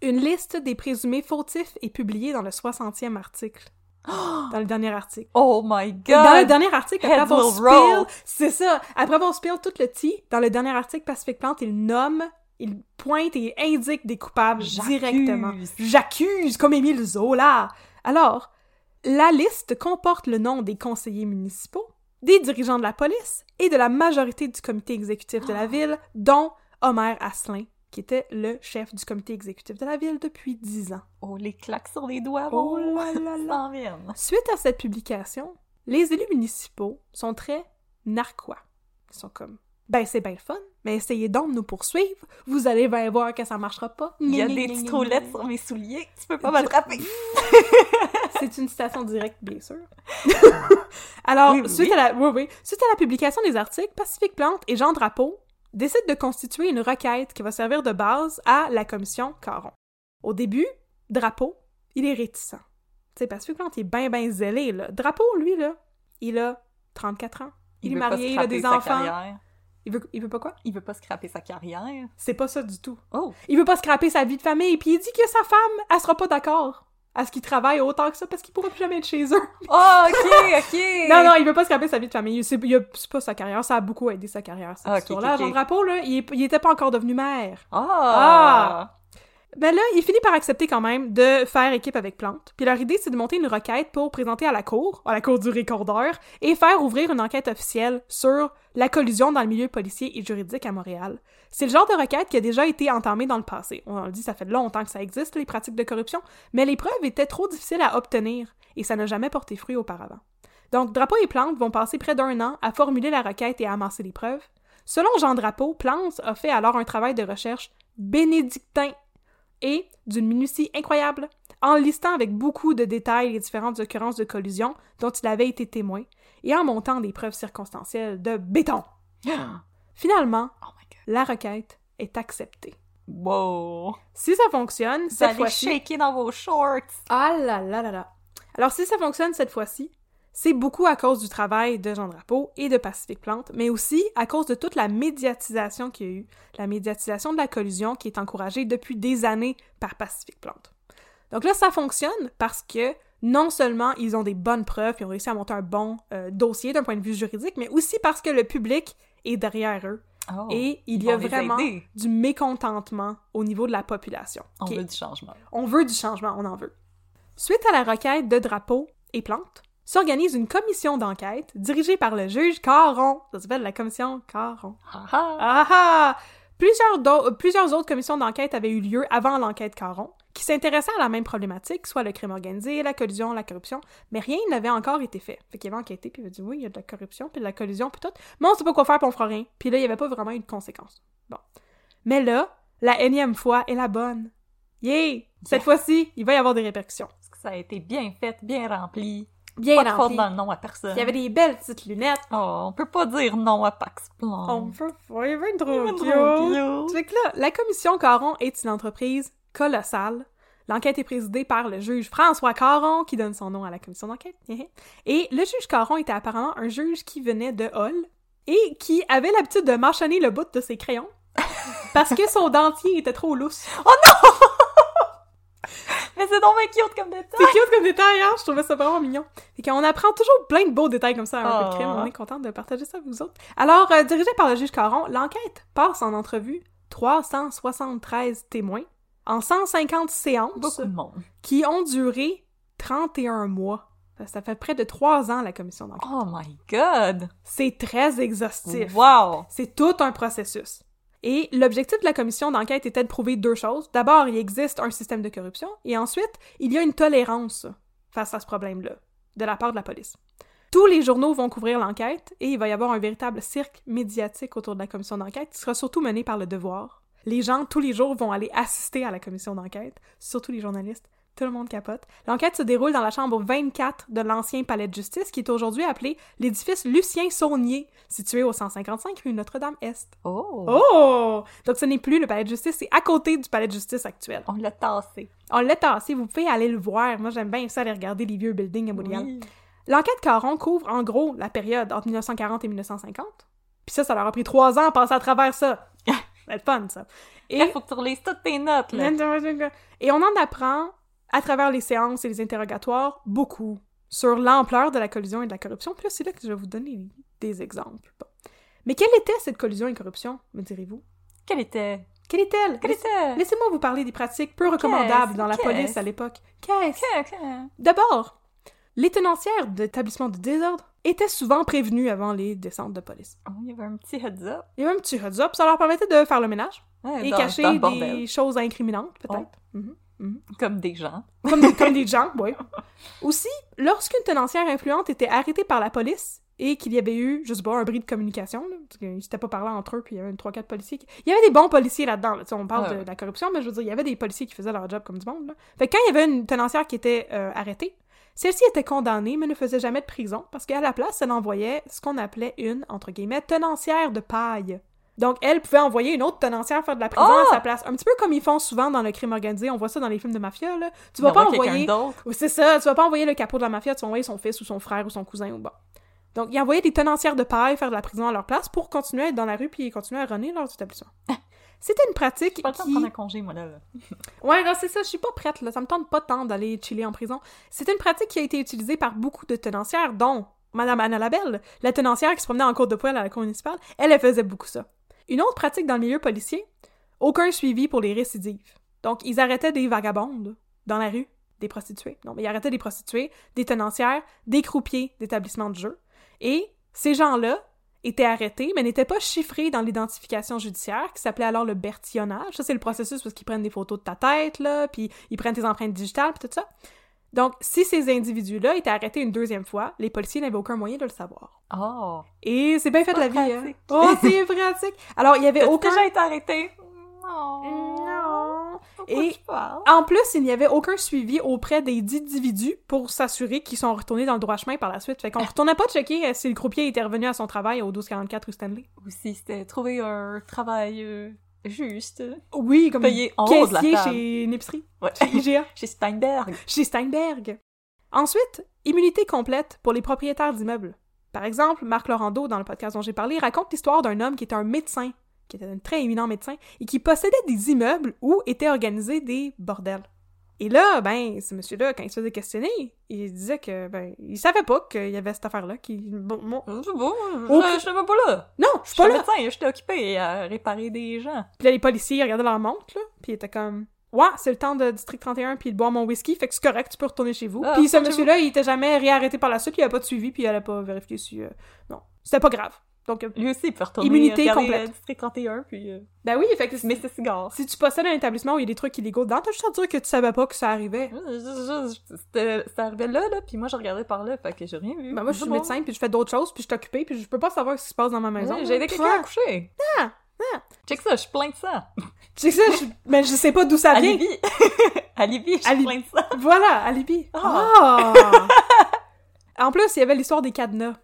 S2: une liste des présumés fautifs est publiée dans le 60e article. Dans le dernier article.
S1: Oh my god!
S2: Dans le dernier article, après avoir spill, c'est ça, après avoir spill tout le tea, dans le dernier article, Pacific Plante, il nomme, il pointe et indique des coupables directement. J'accuse, comme Émile Zola. Alors, la liste comporte le nom des conseillers municipaux, des dirigeants de la police et de la majorité du comité exécutif de la ville, dont Homer Asselin, qui était le chef du comité exécutif de la ville depuis dix ans.
S1: Oh, les claques sur les doigts,
S2: Oh
S1: bon,
S2: là là là.
S1: s'en viennent.
S2: Suite à cette publication, les élus municipaux sont très narquois. Ils sont comme ben c'est bien le fun, mais essayez donc de nous poursuivre, vous allez bien voir que ça marchera pas.
S1: Il y a des petites roulettes sur mes souliers, tu peux pas m'attraper.
S2: C'est une citation directe, bien sûr. Alors,
S1: Oui, oui,
S2: suite,
S1: oui.
S2: À la, oui, oui. suite à la publication des articles, Pacifique Plante et Jean Drapeau décident de constituer une requête qui va servir de base à la commission Caron. Au début, Drapeau, il est réticent. Tu sais, Pacifique Plante, il est bien, bien zélé, là. Drapeau, lui, là, il a 34 ans. Il, est marié, il a des enfants.
S1: carrière.
S2: Il veut, il veut pas quoi?
S1: Il veut pas scraper sa carrière.
S2: C'est pas ça du tout.
S1: Oh!
S2: Il veut pas scraper sa vie de famille, puis il dit que sa femme, elle sera pas d'accord à ce qu'il travaille autant que ça parce qu'il pourra plus jamais être chez eux.
S1: Oh, ok, ok!
S2: Non, non, il veut pas scraper sa vie de famille. C'est pas sa carrière, ça a beaucoup aidé sa carrière, cette
S1: Ah, ok,
S2: histoire-là.
S1: ok,
S2: Jean. Drapeau, là, il, il était pas encore devenu maire.
S1: Ah!
S2: Ben là, il finit par accepter quand même de faire équipe avec Plante. Puis leur idée, c'est de monter une requête pour présenter à la cour, à la cour du récordeur, et faire ouvrir une enquête officielle sur la collusion dans le milieu policier et juridique à Montréal. C'est le genre de requête qui a déjà été entamée dans le passé. On le dit, ça fait longtemps que ça existe, les pratiques de corruption, mais les preuves étaient trop difficiles à obtenir, et ça n'a jamais porté fruit auparavant. Donc, Drapeau et Plante vont passer près d'un an à formuler la requête et à amasser les preuves. Selon Jean Drapeau, Plante a fait alors un travail de recherche bénédictin et d'une minutie incroyable, en listant avec beaucoup de détails les différentes occurrences de collusion dont il avait été témoin, et en montant des preuves circonstancielles de béton. Finalement,
S1: Oh
S2: la requête est acceptée.
S1: Wow!
S2: Si ça fonctionne,
S1: Vous
S2: cette
S1: allez
S2: fois-ci...
S1: shaker dans vos shorts!
S2: Ah là là là là! Alors si ça fonctionne cette fois-ci, c'est beaucoup à cause du travail de Jean Drapeau et de Pacifique Plante, mais aussi à cause de toute la médiatisation qu'il y a eu, la médiatisation de la collusion qui est encouragée depuis des années par Pacifique Plante. Donc là, ça fonctionne parce que non seulement ils ont des bonnes preuves, ils ont réussi à monter un bon euh, dossier d'un point de vue juridique, mais aussi parce que le public est derrière eux.
S1: Oh,
S2: et il y a vraiment du mécontentement au niveau de la population.
S1: On veut du changement.
S2: on veut du changement, on en veut. Suite à la requête de Drapeau et Plante, s'organise une commission d'enquête dirigée par le juge Caron. Ça s'appelle la commission Caron. Ah ah! Plusieurs, euh, plusieurs autres commissions d'enquête avaient eu lieu avant l'enquête Caron, qui s'intéressaient à la même problématique, soit le crime organisé, la collusion, la corruption, mais rien n'avait encore été fait. Fait qu'il avait enquêté, puis il avait dit oui, il y a de la corruption, puis de la collusion, puis tout, mais on sait pas quoi faire, puis on fera rien. Puis là, il y avait pas vraiment eu de conséquences. Bon. Mais là, la énième fois est la bonne. Yay! Cette fois-ci, il va y avoir des répercussions.
S1: Ça a été bien fait, bien rempli.
S2: Bien
S1: pas
S2: rempli.
S1: dans le nom à personne.
S2: Il y avait des belles petites lunettes.
S1: Oh, on peut pas dire non à Pax Plante.
S2: On peut faire il va être trop cute.
S1: trop cute.
S2: Fait que là, la commission Caron est une entreprise colossale. L'enquête est présidée par le juge François Caron, qui donne son nom à la commission d'enquête. Et le juge Caron était apparemment un juge qui venait de Hull et qui avait l'habitude de marchonner le bout de ses crayons parce que son dentier était trop lousse.
S1: Mais c'est donc cute comme détail!
S2: C'est cute comme détail, hein? Je trouvais ça vraiment mignon. Et qu'on apprend toujours plein de beaux détails comme ça à un peu de crime.
S1: Oh.
S2: On est contente de partager ça avec vous autres. Alors, euh, dirigé par le juge Caron, l'enquête passe en entrevue 373 témoins en 150 séances
S1: Beaucoup de monde.
S2: qui ont duré 31 mois. Ça fait près de 3 ans, la commission d'enquête.
S1: Oh my god!
S2: C'est très exhaustif.
S1: Wow!
S2: C'est tout un processus. Et l'objectif de la commission d'enquête était de prouver deux choses. D'abord, il existe un système de corruption, et ensuite, il y a une tolérance face à ce problème-là, de la part de la police. Tous les journaux vont couvrir l'enquête, et il va y avoir un véritable cirque médiatique autour de la commission d'enquête, qui sera surtout mené par le devoir. Les gens, tous les jours, vont aller assister à la commission d'enquête, surtout les journalistes. Tout le monde capote. L'enquête se déroule dans la chambre 24 de l'ancien palais de justice, qui est aujourd'hui appelé l'édifice Lucien Saunier, situé au 155 rue Notre-Dame-Est.
S1: Oh!
S2: Oh! Donc ce n'est plus le palais de justice, c'est à côté du palais de justice actuel.
S1: On l'a tassé.
S2: On l'a tassé, vous pouvez aller le voir. Moi, j'aime bien ça, aller regarder les vieux buildings à Montréal.
S1: Oui.
S2: L'enquête Caron couvre en gros la période entre 1940 et 1950. Puis ça, ça leur a pris trois ans à passer à travers ça. C'est fun, ça. Et...
S1: Il faut que tu relises toutes tes notes, là.
S2: Et on en apprend, à travers les séances et les interrogatoires, beaucoup sur l'ampleur de la collusion et de la corruption. Puis là, c'est là que je vais vous donner des exemples. Bon. Mais quelle était cette collusion et corruption, me direz-vous?
S1: Quelle était?
S2: Quelle est-elle?
S1: Quelle était?
S2: Laissez-moi vous parler des pratiques peu recommandables dans la police à l'époque. Qu'est-ce?
S1: Que- que-
S2: D'abord, les tenancières d'établissements de désordre étaient souvent prévenues avant les descentes de police.
S1: Oh, il y avait un petit heads up.
S2: Il y avait un petit heads up, ça leur permettait de faire le ménage
S1: Ouais,
S2: et
S1: dans-
S2: cacher
S1: dans le bordel.
S2: des choses incriminantes, peut-être. Mhm.
S1: Comme des gens.
S2: Comme, des, comme des gens, oui. Aussi, lorsqu'une tenancière influente était arrêtée par la police et qu'il y avait eu, je sais pas, un bris de communication, là, parce qu'ils s'étaient pas parlé entre eux, puis il y avait une 3-4 policiers. qui- Il y avait des bons policiers là-dedans, là. On parle
S1: Ah
S2: de,
S1: ouais.
S2: de la corruption, mais je veux dire, il y avait des policiers qui faisaient leur job comme du monde. Là. Fait que quand il y avait une tenancière qui était euh, arrêtée, celle-ci était condamnée, mais ne faisait jamais de prison, parce qu'à la place, elle envoyait ce qu'on appelait une, entre guillemets, tenancière de paille. Donc, elle pouvait envoyer une autre tenancière faire de la prison
S1: Ah!
S2: à sa place. Un petit peu comme ils font souvent dans le crime organisé. On voit ça dans les films de mafia, là. Tu vas pas envoyer... c'est ça. Tu vas pas envoyer le capot de la mafia, tu vas envoyer son fils ou son frère ou son cousin ou bon. Donc, ils envoyaient des tenancières de paille faire de la prison à leur place pour continuer à être dans la rue puis continuer à runner leurs établissements. C'était une pratique
S1: pas le temps de
S2: qui...
S1: prendre un congé, moi, là. là.
S2: Ouais, non, c'est ça, je suis pas prête, là. Ça me tente pas tant d'aller chiller en prison. C'est une pratique qui a été utilisée par beaucoup de tenancières, dont Madame Anna Labelle, la tenancière qui se promenait en cours de poêle à la cour municipale. Elle, elle faisait beaucoup ça. Une autre pratique dans le milieu policier, aucun suivi pour les récidives. Donc, ils arrêtaient des vagabondes dans la rue, des prostituées. Non, mais ils arrêtaient des prostituées, des tenancières, des croupiers d'établissements de jeu. Et ces gens-là étaient arrêtés, mais n'étaient pas chiffrés dans l'identification judiciaire, qui s'appelait alors le bertillonnage. Ça, c'est le processus parce qu'ils prennent des photos de ta tête, là, puis ils prennent tes empreintes digitales, puis tout ça. Donc, si ces individus-là étaient arrêtés une deuxième fois, les policiers n'avaient aucun moyen de le savoir.
S1: Oh.
S2: Et c'est bien fait de la vie, hein? Oh, c'est pratique! Alors, il y avait aucun...
S1: déjà été arrêté? Non.
S2: Non.
S1: Pourquoi
S2: Et-? En plus, il n'y avait aucun suivi auprès des dix individus pour s'assurer qu'ils sont retournés dans le droit chemin par la suite. Fait qu'on retournait pas checker euh, si le croupier était revenu à son travail au 1244 rue Stanley.
S1: Ou si c'était trouver un travail juste.
S2: Oui, comme
S1: Payé en haut de la
S2: caissier
S1: table.
S2: chez une épicerie,
S1: Ouais.
S2: chez IGA,
S1: Chez Steinberg.
S2: chez Steinberg. Ensuite, immunité complète pour les propriétaires d'immeubles. Par exemple, Marc Laurando, dans le podcast dont j'ai parlé, raconte l'histoire d'un homme qui était un médecin, qui était un très éminent médecin, et qui possédait des immeubles où étaient organisés des bordels. Et là, ben, ce monsieur-là, quand il se faisait questionner, il disait que, ben, il savait pas qu'il y avait cette affaire-là, qui... Bon, bon.
S1: C'est bon, je je n'étais pas là.
S2: Non, je
S1: Je
S2: suis pas là!
S1: médecin, j'étais occupé à réparer des gens.
S2: Puis là, les policiers, ils regardaient leur montre, là, puis ils étaient comme... Ouais, c'est le temps de District 31, puis de boire mon whisky, fait que c'est correct, tu peux retourner chez vous.
S1: Ah,
S2: puis ce monsieur-là, il était jamais réarrêté par la suite, puis il avait pas de suivi, puis il allait pas vérifier si... euh, Non, c'était pas grave. Donc, euh,
S1: Lui aussi, il peut retourner
S2: Immunité
S1: regarder,
S2: complète.
S1: euh, District 31, puis euh,
S2: ben oui, fait que
S1: fumer ses cigares.
S2: si tu possèdes un établissement où il y a des trucs illégaux dedans, t'as juste à dire que tu savais pas que ça arrivait.
S1: C'était arrivé là, là, puis moi, je regardais par là, fait que j'ai rien vu.
S2: Ben moi, je suis
S1: C'est
S2: médecin, puis je fais d'autres choses, puis je suis occupée, puis je peux pas savoir ce qui se passe dans ma maison.
S1: Ouais, J'ai aidé quelqu'un à coucher.
S2: Ah, ah.
S1: Check ça, je suis plein de.
S2: Tu sais ça, je... mais je sais pas d'où ça vient.
S1: À Libye, je suis
S2: Ali-
S1: plein de sang.
S2: Voilà, alibi.
S1: Ah.
S2: Ah! en plus, il y avait l'histoire des cadenas.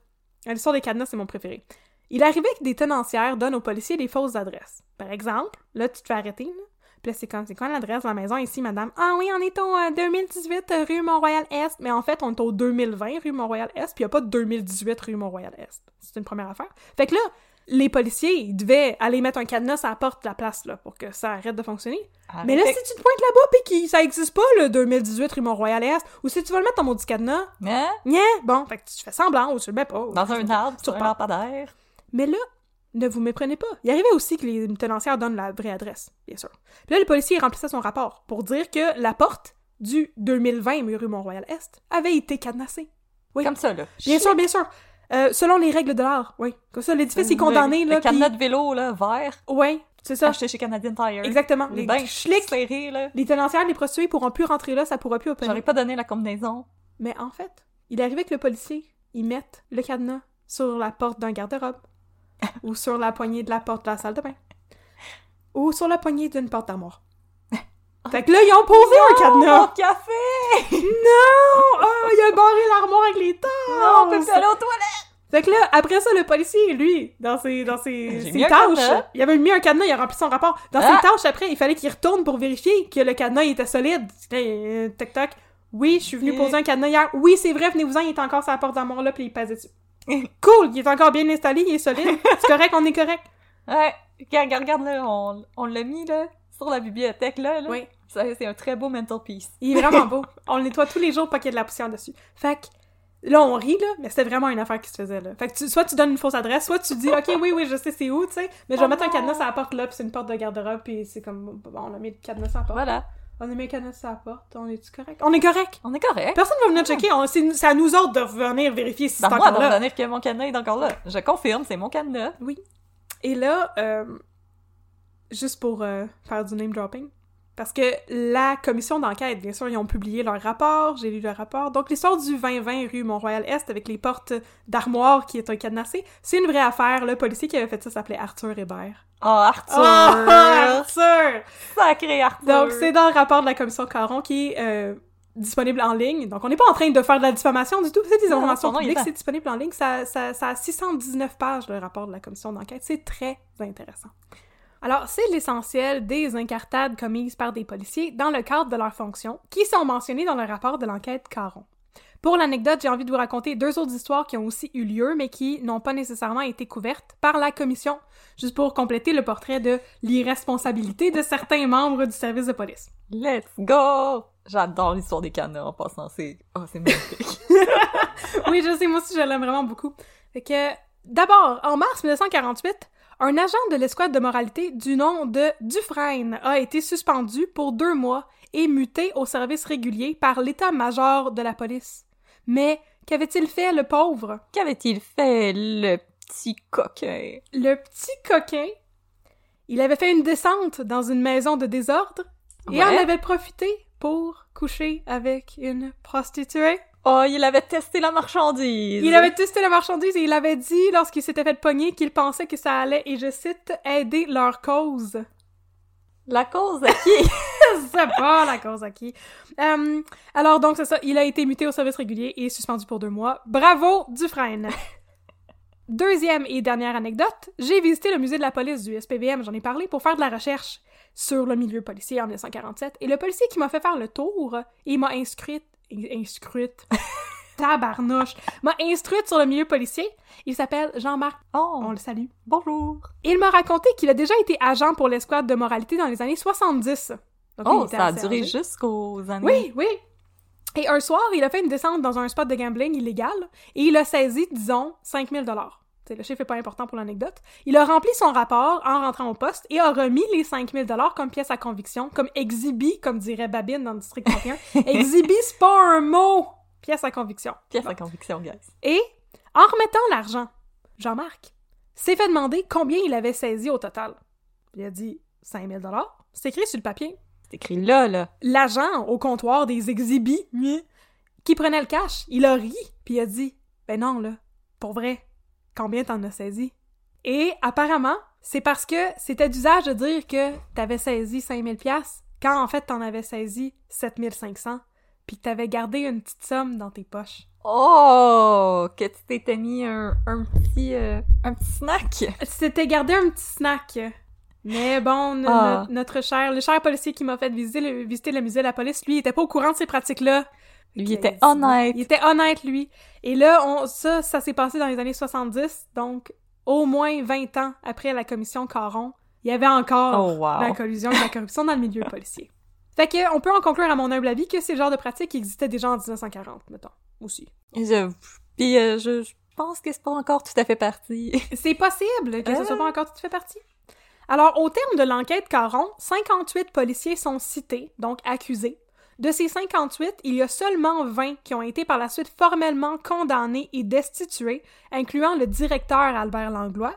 S2: L'histoire des cadenas, c'est mon préféré. Il arrivait que des tenancières donnent aux policiers des fausses adresses. Par exemple, là, tu te fais arrêter, là. Puis là, c'est comme, c'est quoi l'adresse de la maison ici, madame? Ah oui, on est au euh, 2018 euh, rue Mont-Royal-Est. Mais en fait, on est au 2020 rue Mont-Royal-Est, puis il n'y a pas de 2018 rue Mont-Royal-Est. C'est une première affaire. Fait que là, les policiers, ils devaient aller mettre un cadenas à la porte de la place, là, pour que ça arrête de fonctionner. Mais là, si tu te pointes là-bas pis que ça existe pas, le 2018 rue Mont-Royal-Est, ou si tu veux le mettre dans mon cadenas,
S1: Hein?
S2: Nya, bon, fait que tu fais semblant ou tu le mets pas.
S1: Dans un arbre, sur un
S2: pas.
S1: lampadaire.
S2: Mais là, ne vous méprenez pas. Il arrivait aussi que les tenancières donnent la vraie adresse, bien sûr. Puis là, le policier remplissait son rapport pour dire que la porte du 2020 rue Mont-Royal-Est avait été cadenassée. Oui.
S1: Comme ça, là.
S2: Bien sûr, bien sûr. Euh, selon les règles de l'art, oui. Comme ça, l'édifice est condamné,
S1: le,
S2: là,
S1: Le cadenas de vélo, là, vert,
S2: Ouais, c'est ça.
S1: acheté chez Canadian Tire.
S2: Exactement.
S1: Les
S2: schlicks,
S1: serrés, là.
S2: les tenancières, les prostituées pourront plus rentrer là, ça pourra plus opérer.
S1: J'aurais pas donné la combinaison.
S2: Mais en fait, il arrivait que le policier, il mette le cadenas sur la porte d'un garde-robe, ou sur la poignée de la porte de la salle de bain, ou sur la poignée d'une porte d'armoire. Fait que là, ils ont posé un
S1: Mon
S2: cadenas!
S1: café!
S2: Non! Ah, il a barré l'armoire avec les tasses!
S1: Non, on peut plus aller aux toilettes!
S2: Fait que là, après ça, le policier, lui, dans ses, dans ses, ses
S1: un
S2: tâches, il avait mis un cadenas, il a rempli son rapport. Dans
S1: Ah!
S2: ses tâches, après, il fallait qu'il retourne pour vérifier que le cadenas il était solide. Euh, Tac tac. Oui, je suis venu poser un cadenas hier. Oui, c'est vrai, venez-vous-en, il est encore sur la porte d'armoire là, puis il passait dessus. cool, il est encore bien installé, il est solide. C'est correct, on est correct.
S1: Ouais, regarde, regarde là, on, on l'a mis là, sur la bibliothèque là. là.
S2: Oui.
S1: C'est un très beau mental piece.
S2: Il est vraiment beau. On le nettoie tous les jours pour qu'il y ait de la poussière dessus. Fait que, là, on rit, là, mais c'était vraiment une affaire qui se faisait, là. Fait que tu- soit tu donnes une fausse adresse, soit tu dis, OK, oui, oui, je sais c'est où, tu sais, mais je vais
S1: Oh
S2: mettre un cadenas à la porte, là, puis c'est une porte de garde-robe, puis c'est comme, bon, on a mis le cadenas à la porte.
S1: Voilà,
S2: On le cadenas à la porte, on est-tu correct? On est correct!
S1: on est correct.
S2: Personne va venir checker, on- c'est c'est à nous autres de revenir vérifier si
S1: C'est
S2: c'est
S1: moi
S2: encore
S1: de
S2: là.
S1: revenir que mon cadenas est encore là. Je confirme, c'est mon cadenas.
S2: Et là, euh, juste pour euh, faire du name dropping, parce que la commission d'enquête, bien sûr, ils ont publié leur rapport, j'ai lu le rapport. Donc, l'histoire du 2020 rue Mont-Royal-Est avec les portes d'armoire qui est un cadenassé, c'est une vraie affaire. Le policier qui avait fait ça s'appelait Arthur Hébert.
S1: Oh, Arthur!
S2: Ah, Arthur!
S1: Sacré Arthur!
S2: Donc, c'est dans le rapport de la commission Caron qui est euh, disponible en ligne. Donc, on n'est pas en train de faire de la diffamation du tout. C'est des informations publiques, c'est disponible en ligne. Ça, ça, ça a 619 pages, le rapport de la commission d'enquête. C'est très intéressant. Alors, c'est l'essentiel des incartades commises par des policiers dans le cadre de leurs fonctions, qui sont mentionnées dans le rapport de l'enquête Caron. Pour l'anecdote, j'ai envie de vous raconter deux autres histoires qui ont aussi eu lieu, mais qui n'ont pas nécessairement été couvertes par la commission, juste pour compléter le portrait de l'irresponsabilité de certains membres du service de police.
S1: Let's go! J'adore l'histoire des cadenas en passant, c'est... Oh, c'est magnifique.
S2: oui, je sais, moi aussi, je l'aime vraiment beaucoup. Fait que, d'abord, en mars 1948, un agent de l'escouade de moralité du nom de Dufresne a été suspendu pour deux mois et muté au service régulier par l'état-major de la police. Mais qu'avait-il fait, le pauvre?
S1: Qu'avait-il fait, le petit coquin?
S2: Le petit coquin, il avait fait une descente dans une maison de désordre et
S1: Ouais.
S2: en avait profité pour coucher avec une prostituée.
S1: Oh, il avait testé la marchandise!
S2: Il avait testé la marchandise et il avait dit, lorsqu'il s'était fait pogner, qu'il pensait que ça allait, et je cite, aider leur cause.
S1: La cause à qui?
S2: c'est pas la cause à qui. Euh, alors donc, c'est ça, il a été muté au service régulier et suspendu pour deux mois. Bravo, Dufresne! Deuxième et dernière anecdote, j'ai visité le musée de la police du SPVM, j'en ai parlé, pour faire de la recherche sur le milieu policier en 1947, et le policier qui m'a fait faire le tour, il m'a inscrite, inscrite, tabarnouche, m'a instruite sur le milieu policier, il s'appelle Jean-Marc,
S1: Oh,
S2: on le salue.
S1: bonjour!
S2: Il m'a raconté qu'il a déjà été agent pour l'escouade de moralité dans les années 70. Donc,
S1: Oh, ça a duré jusqu'aux années...
S2: Oui, oui. Et un soir, il a fait une descente dans un spot de gambling illégal et il a saisi, disons, 5000 dollars. Le chiffre est pas important pour l'anecdote. Il a rempli son rapport en rentrant au poste et a remis les 5000 dollars comme pièce à conviction, comme exhibi, comme dirait Babine dans le district 31. exhibi, c'est pas un mot! Pièce à conviction.
S1: Pièce à conviction, guys.
S2: Et, en remettant l'argent, Jean-Marc s'est fait demander combien il avait saisi au total. Il a dit 5000 dollars. C'est écrit sur le papier.
S1: C'est écrit là, là.
S2: L'agent au comptoir des exhibits qui prenait le cash, il a ri, puis il a dit Ben non, là, pour vrai, combien t'en as saisi? Et apparemment, c'est parce que c'était d'usage de dire que t'avais saisi 5000 pièces quand en fait t'en avais saisi 7500 puis que t'avais gardé une petite somme dans tes poches.
S1: Oh! Que tu t'étais mis un, un petit... euh, un petit snack!
S2: C'était gardé un petit snack. Mais bon,
S1: Ah.
S2: no- notre cher, le cher policier qui m'a fait visiter le, visiter le musée de la police, lui, il était pas au courant de ces pratiques-là.
S1: Lui, il était honnête.
S2: Il était honnête, lui. Et là, on, ça, ça s'est passé dans les années 70, donc au moins 20 ans après la commission Caron, il y avait encore
S1: Oh, wow.
S2: la collusion et la corruption dans le milieu policier. Fait que, on peut en conclure, à mon humble avis, que c'est le genre de pratique qui existait déjà en 1940, mettons, aussi.
S1: Je... Puis euh, je, je pense que c'est pas encore tout à fait parti.
S2: C'est possible que ce soit
S1: Euh.
S2: pas encore tout fait partie. Alors, au terme de l'enquête Caron, 58 policiers sont cités, donc accusés. De ces 58, il y a seulement 20 qui ont été par la suite formellement condamnés et destitués, incluant le directeur Albert Langlois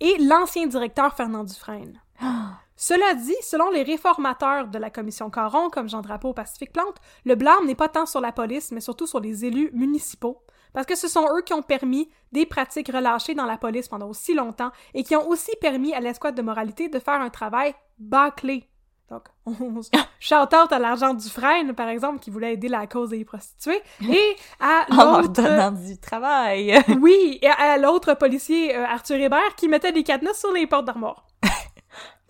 S2: et l'ancien directeur Fernand Dufresne. Cela dit, selon les réformateurs de la commission Caron, comme Jean Drapeau au Pacifique Plante, le blâme n'est pas tant sur la police, mais surtout sur les élus municipaux, parce que ce sont eux qui ont permis des pratiques relâchées dans la police pendant aussi longtemps et qui ont aussi permis à l'escouade de moralité de faire un travail bâclé. Donc, on shout-out à l'argent du frein, par exemple, qui voulait aider la cause des prostituées, et à
S1: En
S2: l'autre...
S1: donnant du travail.
S2: Oui, et à l'autre policier, euh, Arthur Hébert, qui mettait des cadenas sur les portes d'armoire.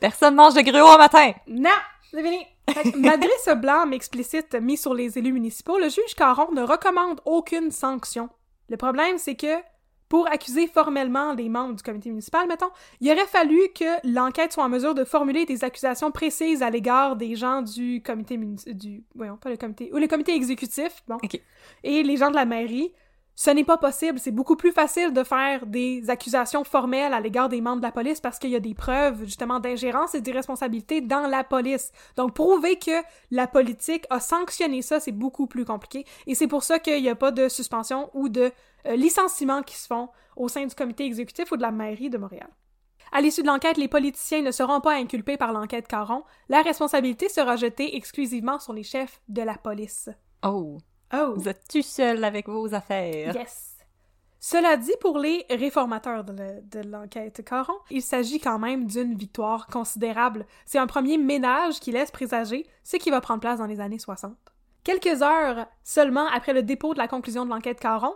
S1: Personne mange de gruau au matin.
S2: Non, c'est fini. Que, malgré ce blâme explicite mis sur les élus municipaux, le juge Caron ne recommande aucune sanction. Le problème, c'est que pour accuser formellement les membres du comité municipal, mettons, il aurait fallu que l'enquête soit en mesure de formuler des accusations précises à l'égard des gens du comité du, voyons, pas le comité, ou le comité exécutif, bon, et les gens de la mairie. Ce n'est pas possible. C'est beaucoup plus facile de faire des accusations formelles à l'égard des membres de la police parce qu'il y a des preuves, justement, d'ingérence et d'irresponsabilité dans la police. Donc, prouver que la politique a sanctionné ça, c'est beaucoup plus compliqué. Et c'est pour ça qu'il n'y a pas de suspension ou de euh, licenciement qui se font au sein du comité exécutif ou de la mairie de Montréal. À l'issue de l'enquête, les politiciens ne seront pas inculpés par l'enquête Caron. La responsabilité sera jetée exclusivement sur les chefs de la police.
S1: Oh,
S2: Oh!
S1: vous êtes tout seul avec vos affaires.
S2: Yes! Cela dit, pour les réformateurs de le- de l'enquête Caron, il s'agit quand même d'une victoire considérable. C'est un premier ménage qui laisse présager ce qui va prendre place dans les années 60. Quelques heures seulement après le dépôt de la conclusion de l'enquête Caron,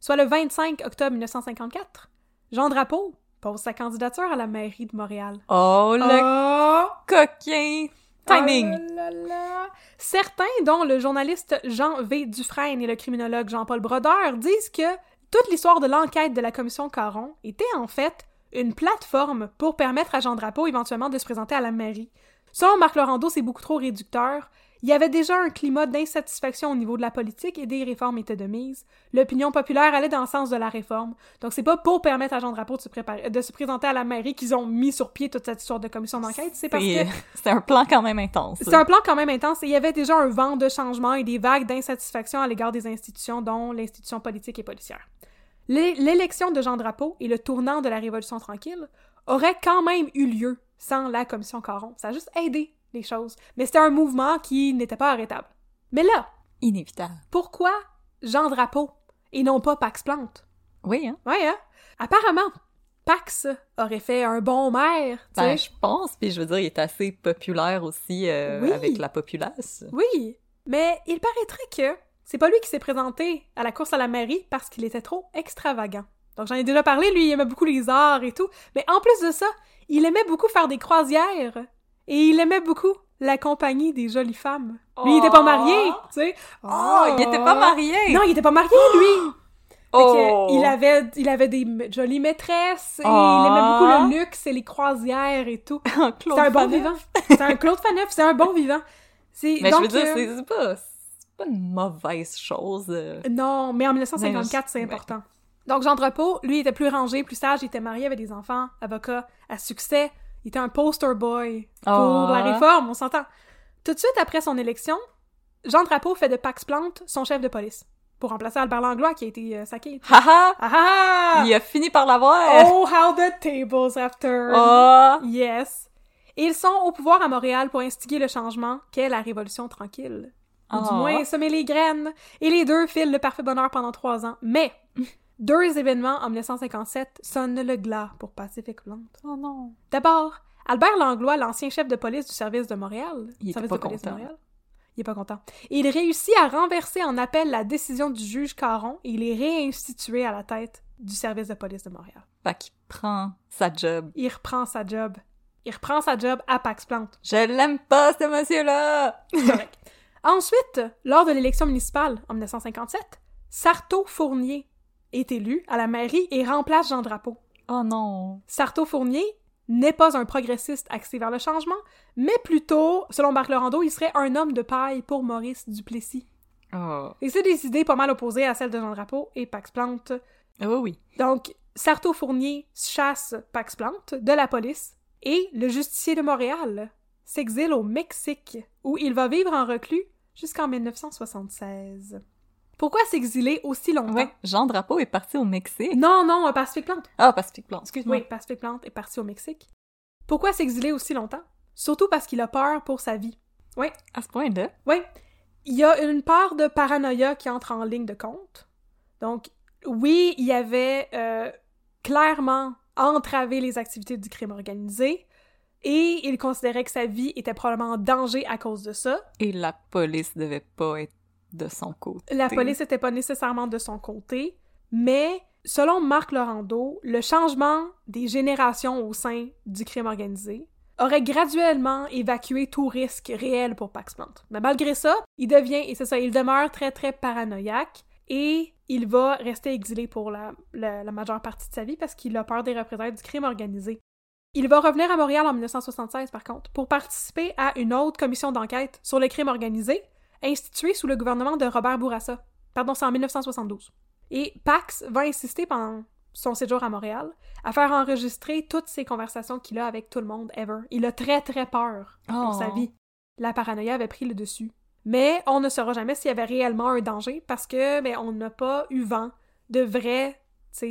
S2: soit le 25 octobre 1954, Jean Drapeau pose sa candidature à la mairie de Montréal.
S1: Oh, le
S2: Oh!
S1: coquin! Timing!
S2: Oh là là. Certains, dont le journaliste Jean V. Dufresne et le criminologue Jean-Paul Brodeur, disent que toute l'histoire de l'enquête de la commission Caron était en fait une plateforme pour permettre à Jean Drapeau éventuellement de se présenter à la mairie. Selon Marc Laurando, c'est beaucoup trop réducteur. Il y avait déjà un climat d'insatisfaction au niveau de la politique et des réformes étaient de mise. L'opinion populaire allait dans le sens de la réforme. Donc c'est pas pour permettre à Jean Drapeau de se, préparer- de se présenter à la mairie qu'ils ont mis sur pied toute cette histoire de commission d'enquête. C'est parce que
S1: C'est c'est un plan quand même intense.
S2: c'est un plan quand même intense et il y avait déjà un vent de changement et des vagues d'insatisfaction à l'égard des institutions, dont l'institution politique et policière. L'é- L'élection de Jean Drapeau et le tournant de la Révolution tranquille auraient quand même eu lieu sans la commission Caron. Ça a juste aidé les choses. Mais c'était un mouvement qui n'était pas arrêtable. Mais là,
S1: Inévitable.
S2: pourquoi Jean Drapeau et non pas Pax Plante?
S1: Oui, hein?
S2: Ouais, hein? Apparemment, Pax aurait fait un bon maire, tu
S1: Ben, je pense, puis je veux dire, il est assez populaire aussi euh,
S2: Oui.
S1: avec la populace.
S2: Oui, mais il paraîtrait que c'est pas lui qui s'est présenté à la course à la mairie parce qu'il était trop extravagant. Donc j'en ai déjà parlé, lui il aimait beaucoup les arts et tout, mais en plus de ça, il aimait beaucoup faire des croisières et il aimait beaucoup la compagnie des jolies femmes. Lui, il était pas marié, tu sais.
S1: Oh, il était pas marié!
S2: Non, il était pas marié, lui!
S1: Oh!
S2: il avait, il avait des jolies maîtresses, et
S1: Oh.
S2: il aimait beaucoup le luxe et les croisières et tout. C'est un bon vivant. C'est un Claude Faneuf, c'est un bon vivant.
S1: Mais
S2: donc,
S1: je veux dire,
S2: euh,
S1: c'est pas, pas une mauvaise chose. euh.
S2: Non, mais en 1954,
S1: Ben, je-
S2: c'est
S1: ouais.
S2: important. Donc, Jean Drapeau, lui, était plus rangé, plus sage, il était marié avec des enfants, avocat, à succès. Il était un poster boy pour
S1: Oh.
S2: la réforme, on s'entend. Tout de suite après son élection, Jean Drapeau fait de Pax Plante son chef de police, pour remplacer Albert Langlois qui a été euh, saqué.
S1: Haha!
S2: Ah ah!
S1: Il a fini par l'avoir!
S2: Oh, how the tables have turned!
S1: Oh!
S2: Yes! Et ils sont au pouvoir à Montréal pour instiguer le changement qu'est la Révolution tranquille. Ou du moins semer les graines. Et les deux filent le parfait bonheur pendant trois ans. Mais, deux événements en 1957 sonnent le glas pour Pacific Plante.
S1: Oh non!
S2: D'abord, Albert Langlois, l'ancien chef de police du service de Montréal.
S1: Il
S2: service
S1: pas
S2: de police
S1: content.
S2: de Montréal. Il est pas content. Il réussit à renverser en appel la décision du juge Caron et il est réinstitué à la tête du service de police de Montréal.
S1: Fait qu'il prend sa job.
S2: Il reprend sa job. Il reprend sa job à Pax Plante.
S1: Je l'aime pas, ce monsieur-là!
S2: Ensuite, lors de l'élection municipale en 1957, Sarto Fournier est élu à la mairie et remplace Jean Drapeau.
S1: Oh non!
S2: Sarto Fournier n'est pas un progressiste axé vers le changement, mais plutôt, selon Marc Laurando, il serait un homme de paille pour Maurice Duplessis.
S1: Oh.
S2: Et c'est des idées pas mal opposées à celles de Jean Drapeau et Pax Plante.
S1: Oh oui.
S2: Donc, Sarto Fournier chasse Pax Plante de la police et le justicier de Montréal s'exile au Mexique, où il va vivre en reclus jusqu'en 1976. Pourquoi s'exiler aussi longtemps?
S1: Ouais, Jean Drapeau est parti au Mexique.
S2: Non, non, Pacific Plante.
S1: Ah, Pacific Plan, excuse-moi.
S2: Oui, Pacific Plante est parti au Mexique. Pourquoi s'exiler aussi longtemps? Surtout parce qu'il a peur pour sa vie. Oui,
S1: À ce point-là.
S2: oui. Il y a une part de paranoïa qui entre en ligne de compte. Donc, oui, il y avait euh, clairement entravé les activités du crime organisé et il considérait que sa vie était probablement en danger à cause de ça.
S1: Et la police devait pas être de son côté.
S2: La police n'était pas nécessairement de son côté, mais selon Marc Laurando, le changement des générations au sein du crime organisé aurait graduellement évacué tout risque réel pour Pax Plante. Mais malgré ça, il devient, et c'est ça, il demeure très très paranoïaque et il va rester exilé pour la, la, la majeure partie de sa vie parce qu'il a peur des représailles du crime organisé. Il va revenir à Montréal en 1976, par contre, pour participer à une autre commission d'enquête sur le crime organisé, instituée sous le gouvernement de Robert Bourassa. Pardon, c'est en 1972. Et Pax va insister pendant son séjour à Montréal à faire enregistrer toutes ces conversations qu'il a avec tout le monde, ever. Il a très très peur pour
S1: Oh.
S2: sa vie. La paranoïa avait pris le dessus. Mais on ne saura jamais s'il y avait réellement un danger parce que ben, on n'a pas eu vent de vraies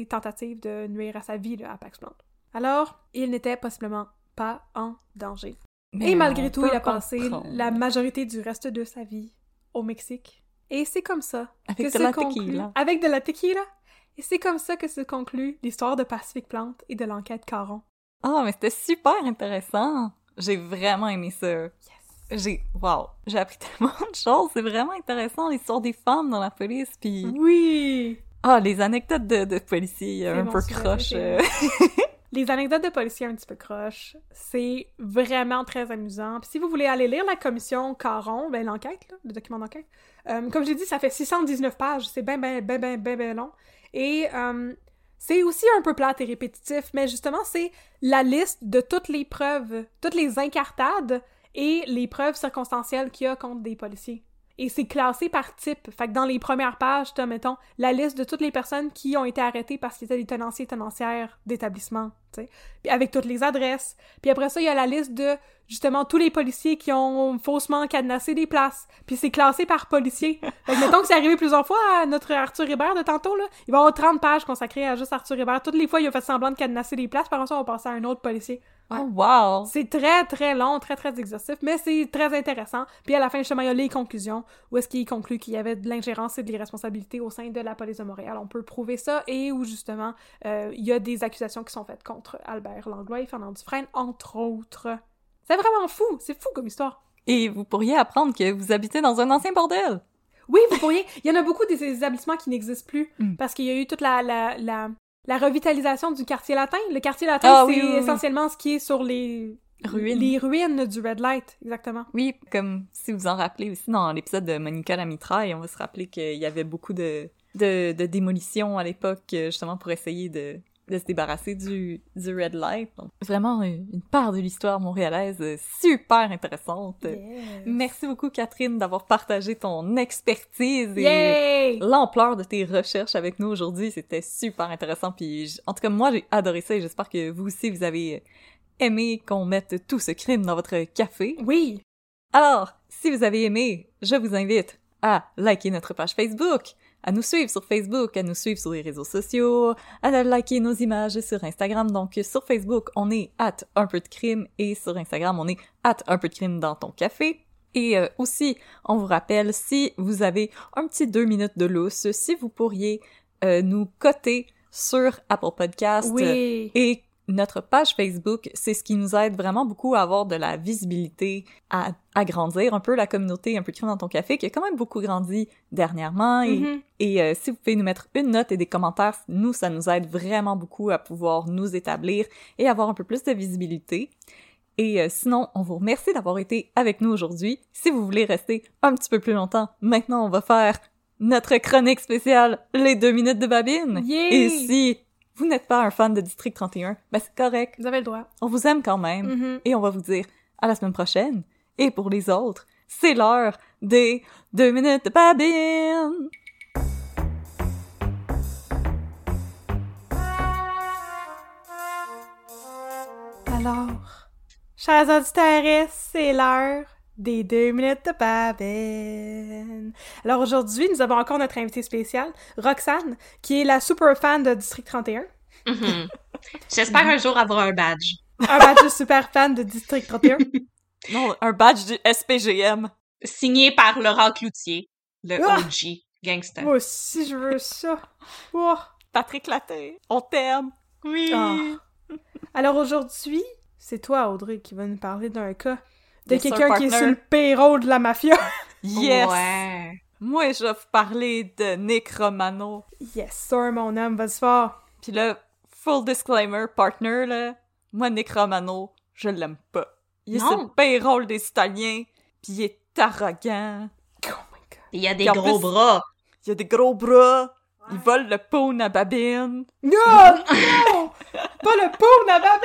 S2: tentatives de nuire à sa vie là, à Pax Plante. Alors, il n'était possiblement pas en danger.
S1: Mais
S2: Et malgré tout, il a passé la majorité du reste de sa vie au Mexique. Et c'est comme ça
S1: Avec
S2: que
S1: de
S2: se
S1: la
S2: conclut...
S1: tequila.
S2: Avec de la tequila. Et c'est comme ça que se conclut l'histoire de Pacific Plante et de l'enquête Caron.
S1: Ah, mais c'était super intéressant. J'ai vraiment aimé ça. J'ai, wow, j'ai appris tellement de choses. C'est vraiment intéressant l'histoire des femmes dans la police, puis
S2: Oui!
S1: ah, les anecdotes de, de policiers un peu croches.
S2: Les anecdotes de policiers un petit peu croches, c'est vraiment très amusant. Puis si vous voulez aller lire la commission Caron, ben l'enquête, le document d'enquête, euh, comme j'ai dit, ça fait 619 pages, c'est ben ben ben ben ben ben long. Et euh, c'est aussi un peu plate et répétitif, mais justement, c'est la liste de toutes les preuves, toutes les incartades et les preuves circonstancielles qu'il y a contre des policiers. Et c'est classé par type. Fait que dans les premières pages, t'as, mettons, la liste de toutes les personnes qui ont été arrêtées parce qu'ils étaient des tenanciers et tenancières d'établissement, tu sais. Avec toutes les adresses. Puis après ça, il y a la liste de, justement, tous les policiers qui ont faussement cadenassé des places. Puis c'est classé par policier. Fait que mettons que c'est arrivé plusieurs fois à notre Arthur Hébert de tantôt, là. Il va y avoir 30 pages consacrées à juste Arthur Hébert. Toutes les fois, il a fait semblant de cadenasser des places. Par contre, on va passer à un autre policier.
S1: Oh, wow!
S2: C'est très, très long, très, très exhaustif, mais c'est très intéressant. Puis à la fin, justement, il y a les conclusions, où est-ce qu'il conclut qu'il y avait de l'ingérence et de l'irresponsabilité au sein de la police de Montréal. On peut prouver ça, et où, justement, euh, il y a des accusations qui sont faites contre Albert Langlois et Fernand Dufresne, entre autres. C'est vraiment fou! C'est fou comme histoire!
S1: Et vous pourriez apprendre que vous habitez dans un ancien bordel.
S2: Oui, vous pourriez. Il y en a beaucoup des établissements qui n'existent plus
S1: Mm.
S2: parce qu'il y a eu toute la, la, la, la revitalisation du quartier latin. Le quartier latin,
S1: Ah
S2: c'est
S1: oui, oui, oui.
S2: essentiellement ce qui est sur les
S1: Ruines.
S2: Les ruines du Red Light, exactement.
S1: Oui, comme si vous en rappelez aussi dans l'épisode de Monica la mitraille, on va se rappeler qu'il y avait beaucoup de, de, de démolitions à l'époque, euh, justement pour essayer de, de se débarrasser du, du Red Light. Donc, vraiment une, une part de l'histoire montréalaise euh, super intéressante. Merci beaucoup Catherine d'avoir partagé ton expertise et l'ampleur de tes recherches avec nous aujourd'hui. C'était super intéressant. Puis, en tout cas, moi, j'ai adoré ça et j'espère que vous aussi, vous avez aimé qu'on mette tout ce crime dans votre café.
S2: Oui!
S1: Alors, si vous avez aimé, je vous invite à liker notre page Facebook, à nous suivre sur Facebook, à nous suivre sur les réseaux sociaux, à liker nos images sur Instagram. Donc, sur Facebook, on est at un peu de crime et sur Instagram, on est at un peu de crime dans ton café. Et euh, aussi, on vous rappelle, si vous avez un petit deux minutes de lousse, si vous pourriez euh, nous coter sur Apple Podcast
S2: Oui!
S1: et notre page Facebook, c'est ce qui nous aide vraiment beaucoup à avoir de la visibilité, à agrandir un peu la communauté un peu de dans ton café, qui a quand même beaucoup grandi dernièrement. Et,
S2: Mhm.
S1: et euh, si vous pouvez nous mettre une note et des commentaires, nous, ça nous aide vraiment beaucoup à pouvoir nous établir et avoir un peu plus de visibilité. Et euh, sinon, on vous remercie d'avoir été avec nous aujourd'hui. Si vous voulez rester un petit peu plus longtemps, maintenant on va faire notre chronique spéciale, les deux minutes de babine.
S2: Yay!
S1: Et si vous n'êtes pas un fan de District 31, ben c'est correct.
S2: Vous avez le droit.
S1: On vous aime quand même.
S2: Mhm.
S1: Et on va vous dire à la semaine prochaine. Et pour les autres, c'est l'heure des deux minutes de babine.
S2: Alors, chers auditeurs, c'est l'heure des deux minutes de Babine. Alors aujourd'hui, nous avons encore notre invitée spéciale, Roxane, qui est la super fan de District 31.
S4: Mhm. J'espère un jour avoir un badge.
S2: Un badge de super fan de District 31.
S1: Non, un badge du SPGM.
S4: Signé par Laurent Cloutier, le
S2: Ah!
S4: OG gangster.
S2: Moi aussi, je veux ça. Oh.
S1: Patrick Latte, on t'aime.
S4: Oui.
S2: Ah. Alors aujourd'hui, c'est toi, Audrey, qui va nous parler d'un cas de quelqu'un qui est sur le payroll de la mafia.
S1: Yes!
S4: Ouais.
S1: Moi, je vais vous parler de Nick Romano.
S2: yes, sir, mon homme, vas-y fort.
S1: Puis là, full disclaimer, partner, là, moi, Nick Romano, je l'aime pas. Il est sur le payroll des Italiens, puis il est arrogant.
S2: Oh my god.
S4: Il y a des gros
S1: plus-
S4: bras.
S1: Il a des gros bras. Il vole le pawn à Babine.
S2: Non! Non! Pas le pauvre à!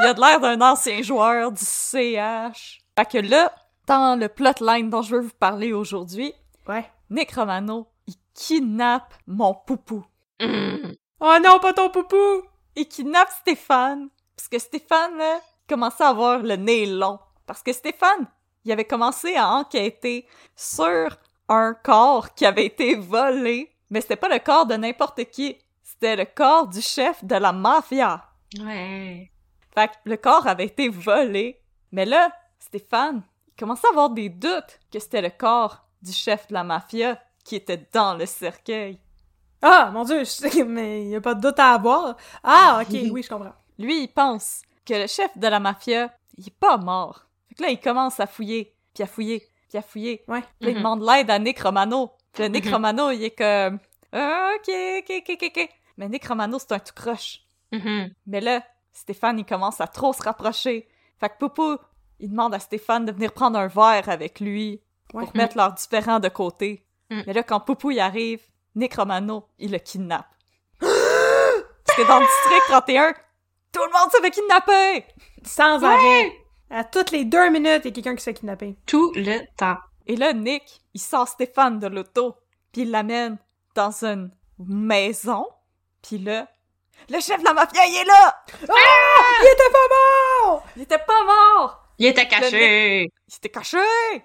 S1: Il a de l'air d'un ancien joueur du CH. Fait que là, dans le plotline dont je veux vous parler aujourd'hui,
S2: Ouais.
S1: Nick Romano, il kidnappe mon poupou.
S2: Oh non, pas ton poupou!
S1: Il kidnappe Stéphane. Parce que Stéphane, là, commençait à avoir le nez long. Parce que Stéphane, il avait commencé à enquêter sur un corps qui avait été volé. Mais c'était pas le corps de n'importe qui. C'était le corps du chef de la mafia.
S4: Ouais.
S1: Fait que le corps avait été volé. Mais là, Stéphane, il commençait à avoir des doutes que c'était le corps du chef de la mafia qui était dans le cercueil.
S2: Ah, mon dieu, je sais, que- mais y a pas de doute à avoir. Ah, ok, oui, je comprends.
S1: Lui, il pense que le chef de la mafia, il est pas mort. Fait que là, il commence à fouiller, puis à fouiller, puis à fouiller.
S2: Ouais.
S1: Il
S4: Mhm.
S1: demande l'aide à Nick Romano. Puis Nick
S4: Mhm.
S1: Romano, il est comme... Ah, ok, ok, ok, ok, ok. Mais Nick Romano, c'est un tout croche.
S4: Mhm.
S1: Mais là, Stéphane, il commence à trop se rapprocher. Fait que Poupou, il demande à Stéphane de venir prendre un verre avec lui
S2: Ouais.
S1: pour mettre leurs différends de côté.
S4: Mm.
S1: Mais là, quand Poupou y arrive, Nick Romano, il le kidnappe. Parce que dans le district 31, tout le monde se fait kidnapper!
S2: Sans arrêt. À toutes les deux minutes, il y a quelqu'un qui se fait kidnapper.
S4: Tout le temps.
S1: Et là, Nick, il sort Stéphane de l'auto, puis il l'amène dans une maison. Puis là, le chef de la mafia, il est là!
S2: Il était pas mort!
S1: Il était pas mort!
S4: Il était caché.
S1: Il s'était caché!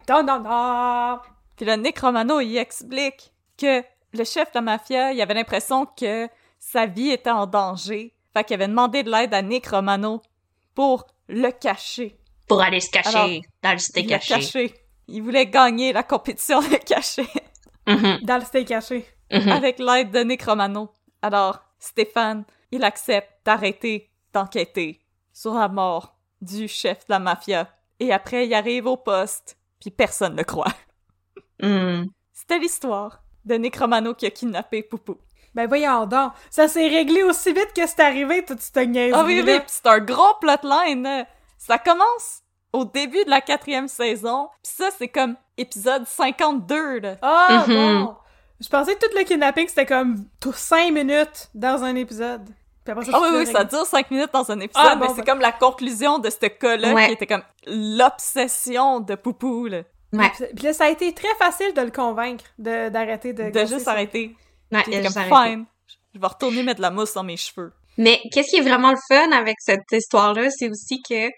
S2: Non, non, non!
S1: Puis là, Nick Romano, il explique que le chef de la mafia, il avait l'impression que sa vie était en danger. Fait qu'il avait demandé de l'aide à Nick Romano pour le cacher.
S4: Pour aller se cacher
S1: Alors,
S4: dans le
S1: l'a
S4: caché.
S1: caché. Il voulait gagner la compétition de cacher
S4: Mhm.
S2: Dans le steak caché.
S4: Mhm.
S1: avec l'aide de Nick Romano. Alors, Stéphane, il accepte d'arrêter d'enquêter sur la mort du chef de la mafia. Et après, il arrive au poste, puis personne ne le croit.
S4: Mm.
S1: C'était l'histoire de Nick Romano qui a kidnappé Poupou.
S2: Ben voyons donc. Ça s'est réglé aussi vite que c'est arrivé, toute cette niaiserie
S1: Ah oui, oui, pis c'est un gros plotline. là. Ça commence au début de la quatrième saison, pis ça, c'est comme épisode 52, là.
S2: Ah,
S4: Mhm.
S2: bon. Je pensais que tout le kidnapping, c'était comme tout cinq minutes dans un épisode. Puis après ça,
S1: Ah oui, oui, ça dure cinq minutes dans un épisode,
S2: Ah, bon,
S1: mais c'est
S2: ben.
S1: comme la conclusion de ce cas-là
S4: Ouais.
S1: qui était comme l'obsession de Poupou, là.
S4: Ouais.
S2: Puis- Puis là, ça a été très facile de le convaincre de- d'arrêter de...
S1: De juste
S2: ça.
S1: arrêter.
S4: Ouais,
S1: Puis il comme, fine, je vais retourner mettre de la mousse dans mes cheveux.
S4: Mais qu'est-ce qui est vraiment le fun avec cette histoire-là, c'est aussi que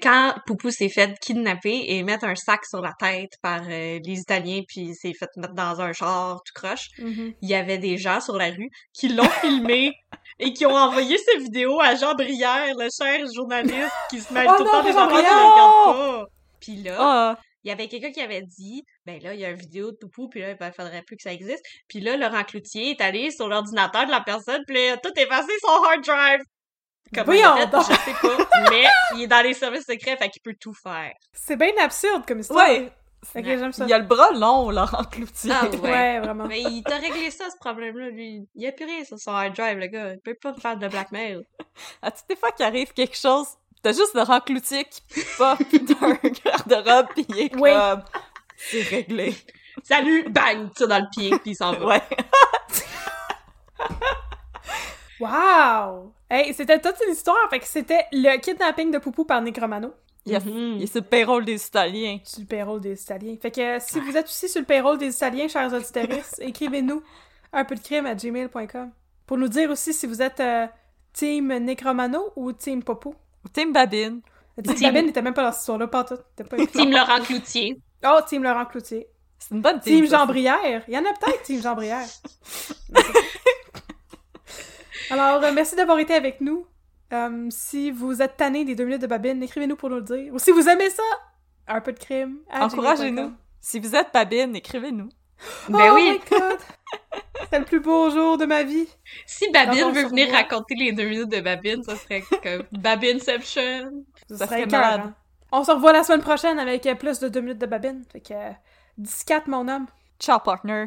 S4: quand Poupou s'est fait kidnapper et mettre un sac sur la tête par euh, les Italiens, puis s'est fait mettre dans un char tout croche,
S2: Mhm.
S4: il y avait des gens sur la rue qui l'ont filmé et qui ont envoyé ces vidéos à Jean Brière, le cher journaliste qui se mêle
S2: Oh
S4: tout le temps des enfants qui ne regardent pas. Puis là,
S1: Ah,
S4: il y avait quelqu'un qui avait dit ben là il y a une vidéo de Poupou puis là il faudrait plus que ça existe puis là Laurent Cloutier est allé sur l'ordinateur de la personne puis là, tout effacé son hard drive A
S2: Voyons
S4: fait,
S2: donc.
S4: je sais pas mais il est dans les services secrets fait qu'il peut tout faire
S2: C'est bien absurde comme histoire.
S1: ouais,
S2: Ok, j'aime ça.
S1: il a le bras long, Laurent Cloutier.
S4: Ah
S2: Ouais,
S4: ouais.
S2: vraiment.
S4: mais il t'a réglé ça ce problème là lui il a plus rien sur son hard drive le gars il peut pas faire de blackmail
S1: À toutes les fois qu'il arrive quelque chose, t'as juste Laurent Cloutier qui pop d'un garde-robe pis il est
S2: Oui.
S1: comme... C'est réglé.
S4: salut bang tire dans le pied puis il s'en va
S1: Ouais.
S2: Wow! Hey, c'était toute une histoire. Fait que c'était le kidnapping de Poupou par Nick Romano.
S1: Yes.
S4: Mhm.
S1: Il est sur le payroll des Italiens.
S2: Sur le payroll des Italiens. Fait que si vous êtes aussi sur le payroll des Italiens, chers auditeurs, écrivez-nous un peu de crime à gmail.com pour nous dire aussi si vous êtes euh, team Nick Romano ou team Popo.
S1: Ou Tim Babine.
S2: Team
S4: Team-
S2: Babine n'était même pas dans cette histoire-là, pas tout. Pas
S4: Team Laurent Cloutier
S2: Oh, team Laurent Cloutier.
S1: C'est une bonne team.
S2: Team
S1: ça.
S2: Jean Brière. Il y en a peut-être, Team Jean Brière. Alors, euh, merci d'avoir été avec nous. Euh, si vous êtes tanné des deux minutes de babine, écrivez-nous pour nous le dire. Ou si vous aimez ça, un peu de crime.
S1: Encouragez-nous. Si vous êtes Babine, écrivez-nous.
S4: ben
S2: oh
S4: oui
S2: my god! C'était le plus beau jour de ma vie.
S4: Si Babine veut venir raconter les deux minutes de Babine, ça serait comme Babinception.
S2: Ce
S1: Ça
S2: serait
S1: malade.
S2: On se revoit la semaine prochaine avec euh, plus de deux minutes de babine. Fait que, euh, 10-4, mon homme.
S1: Ciao, partner.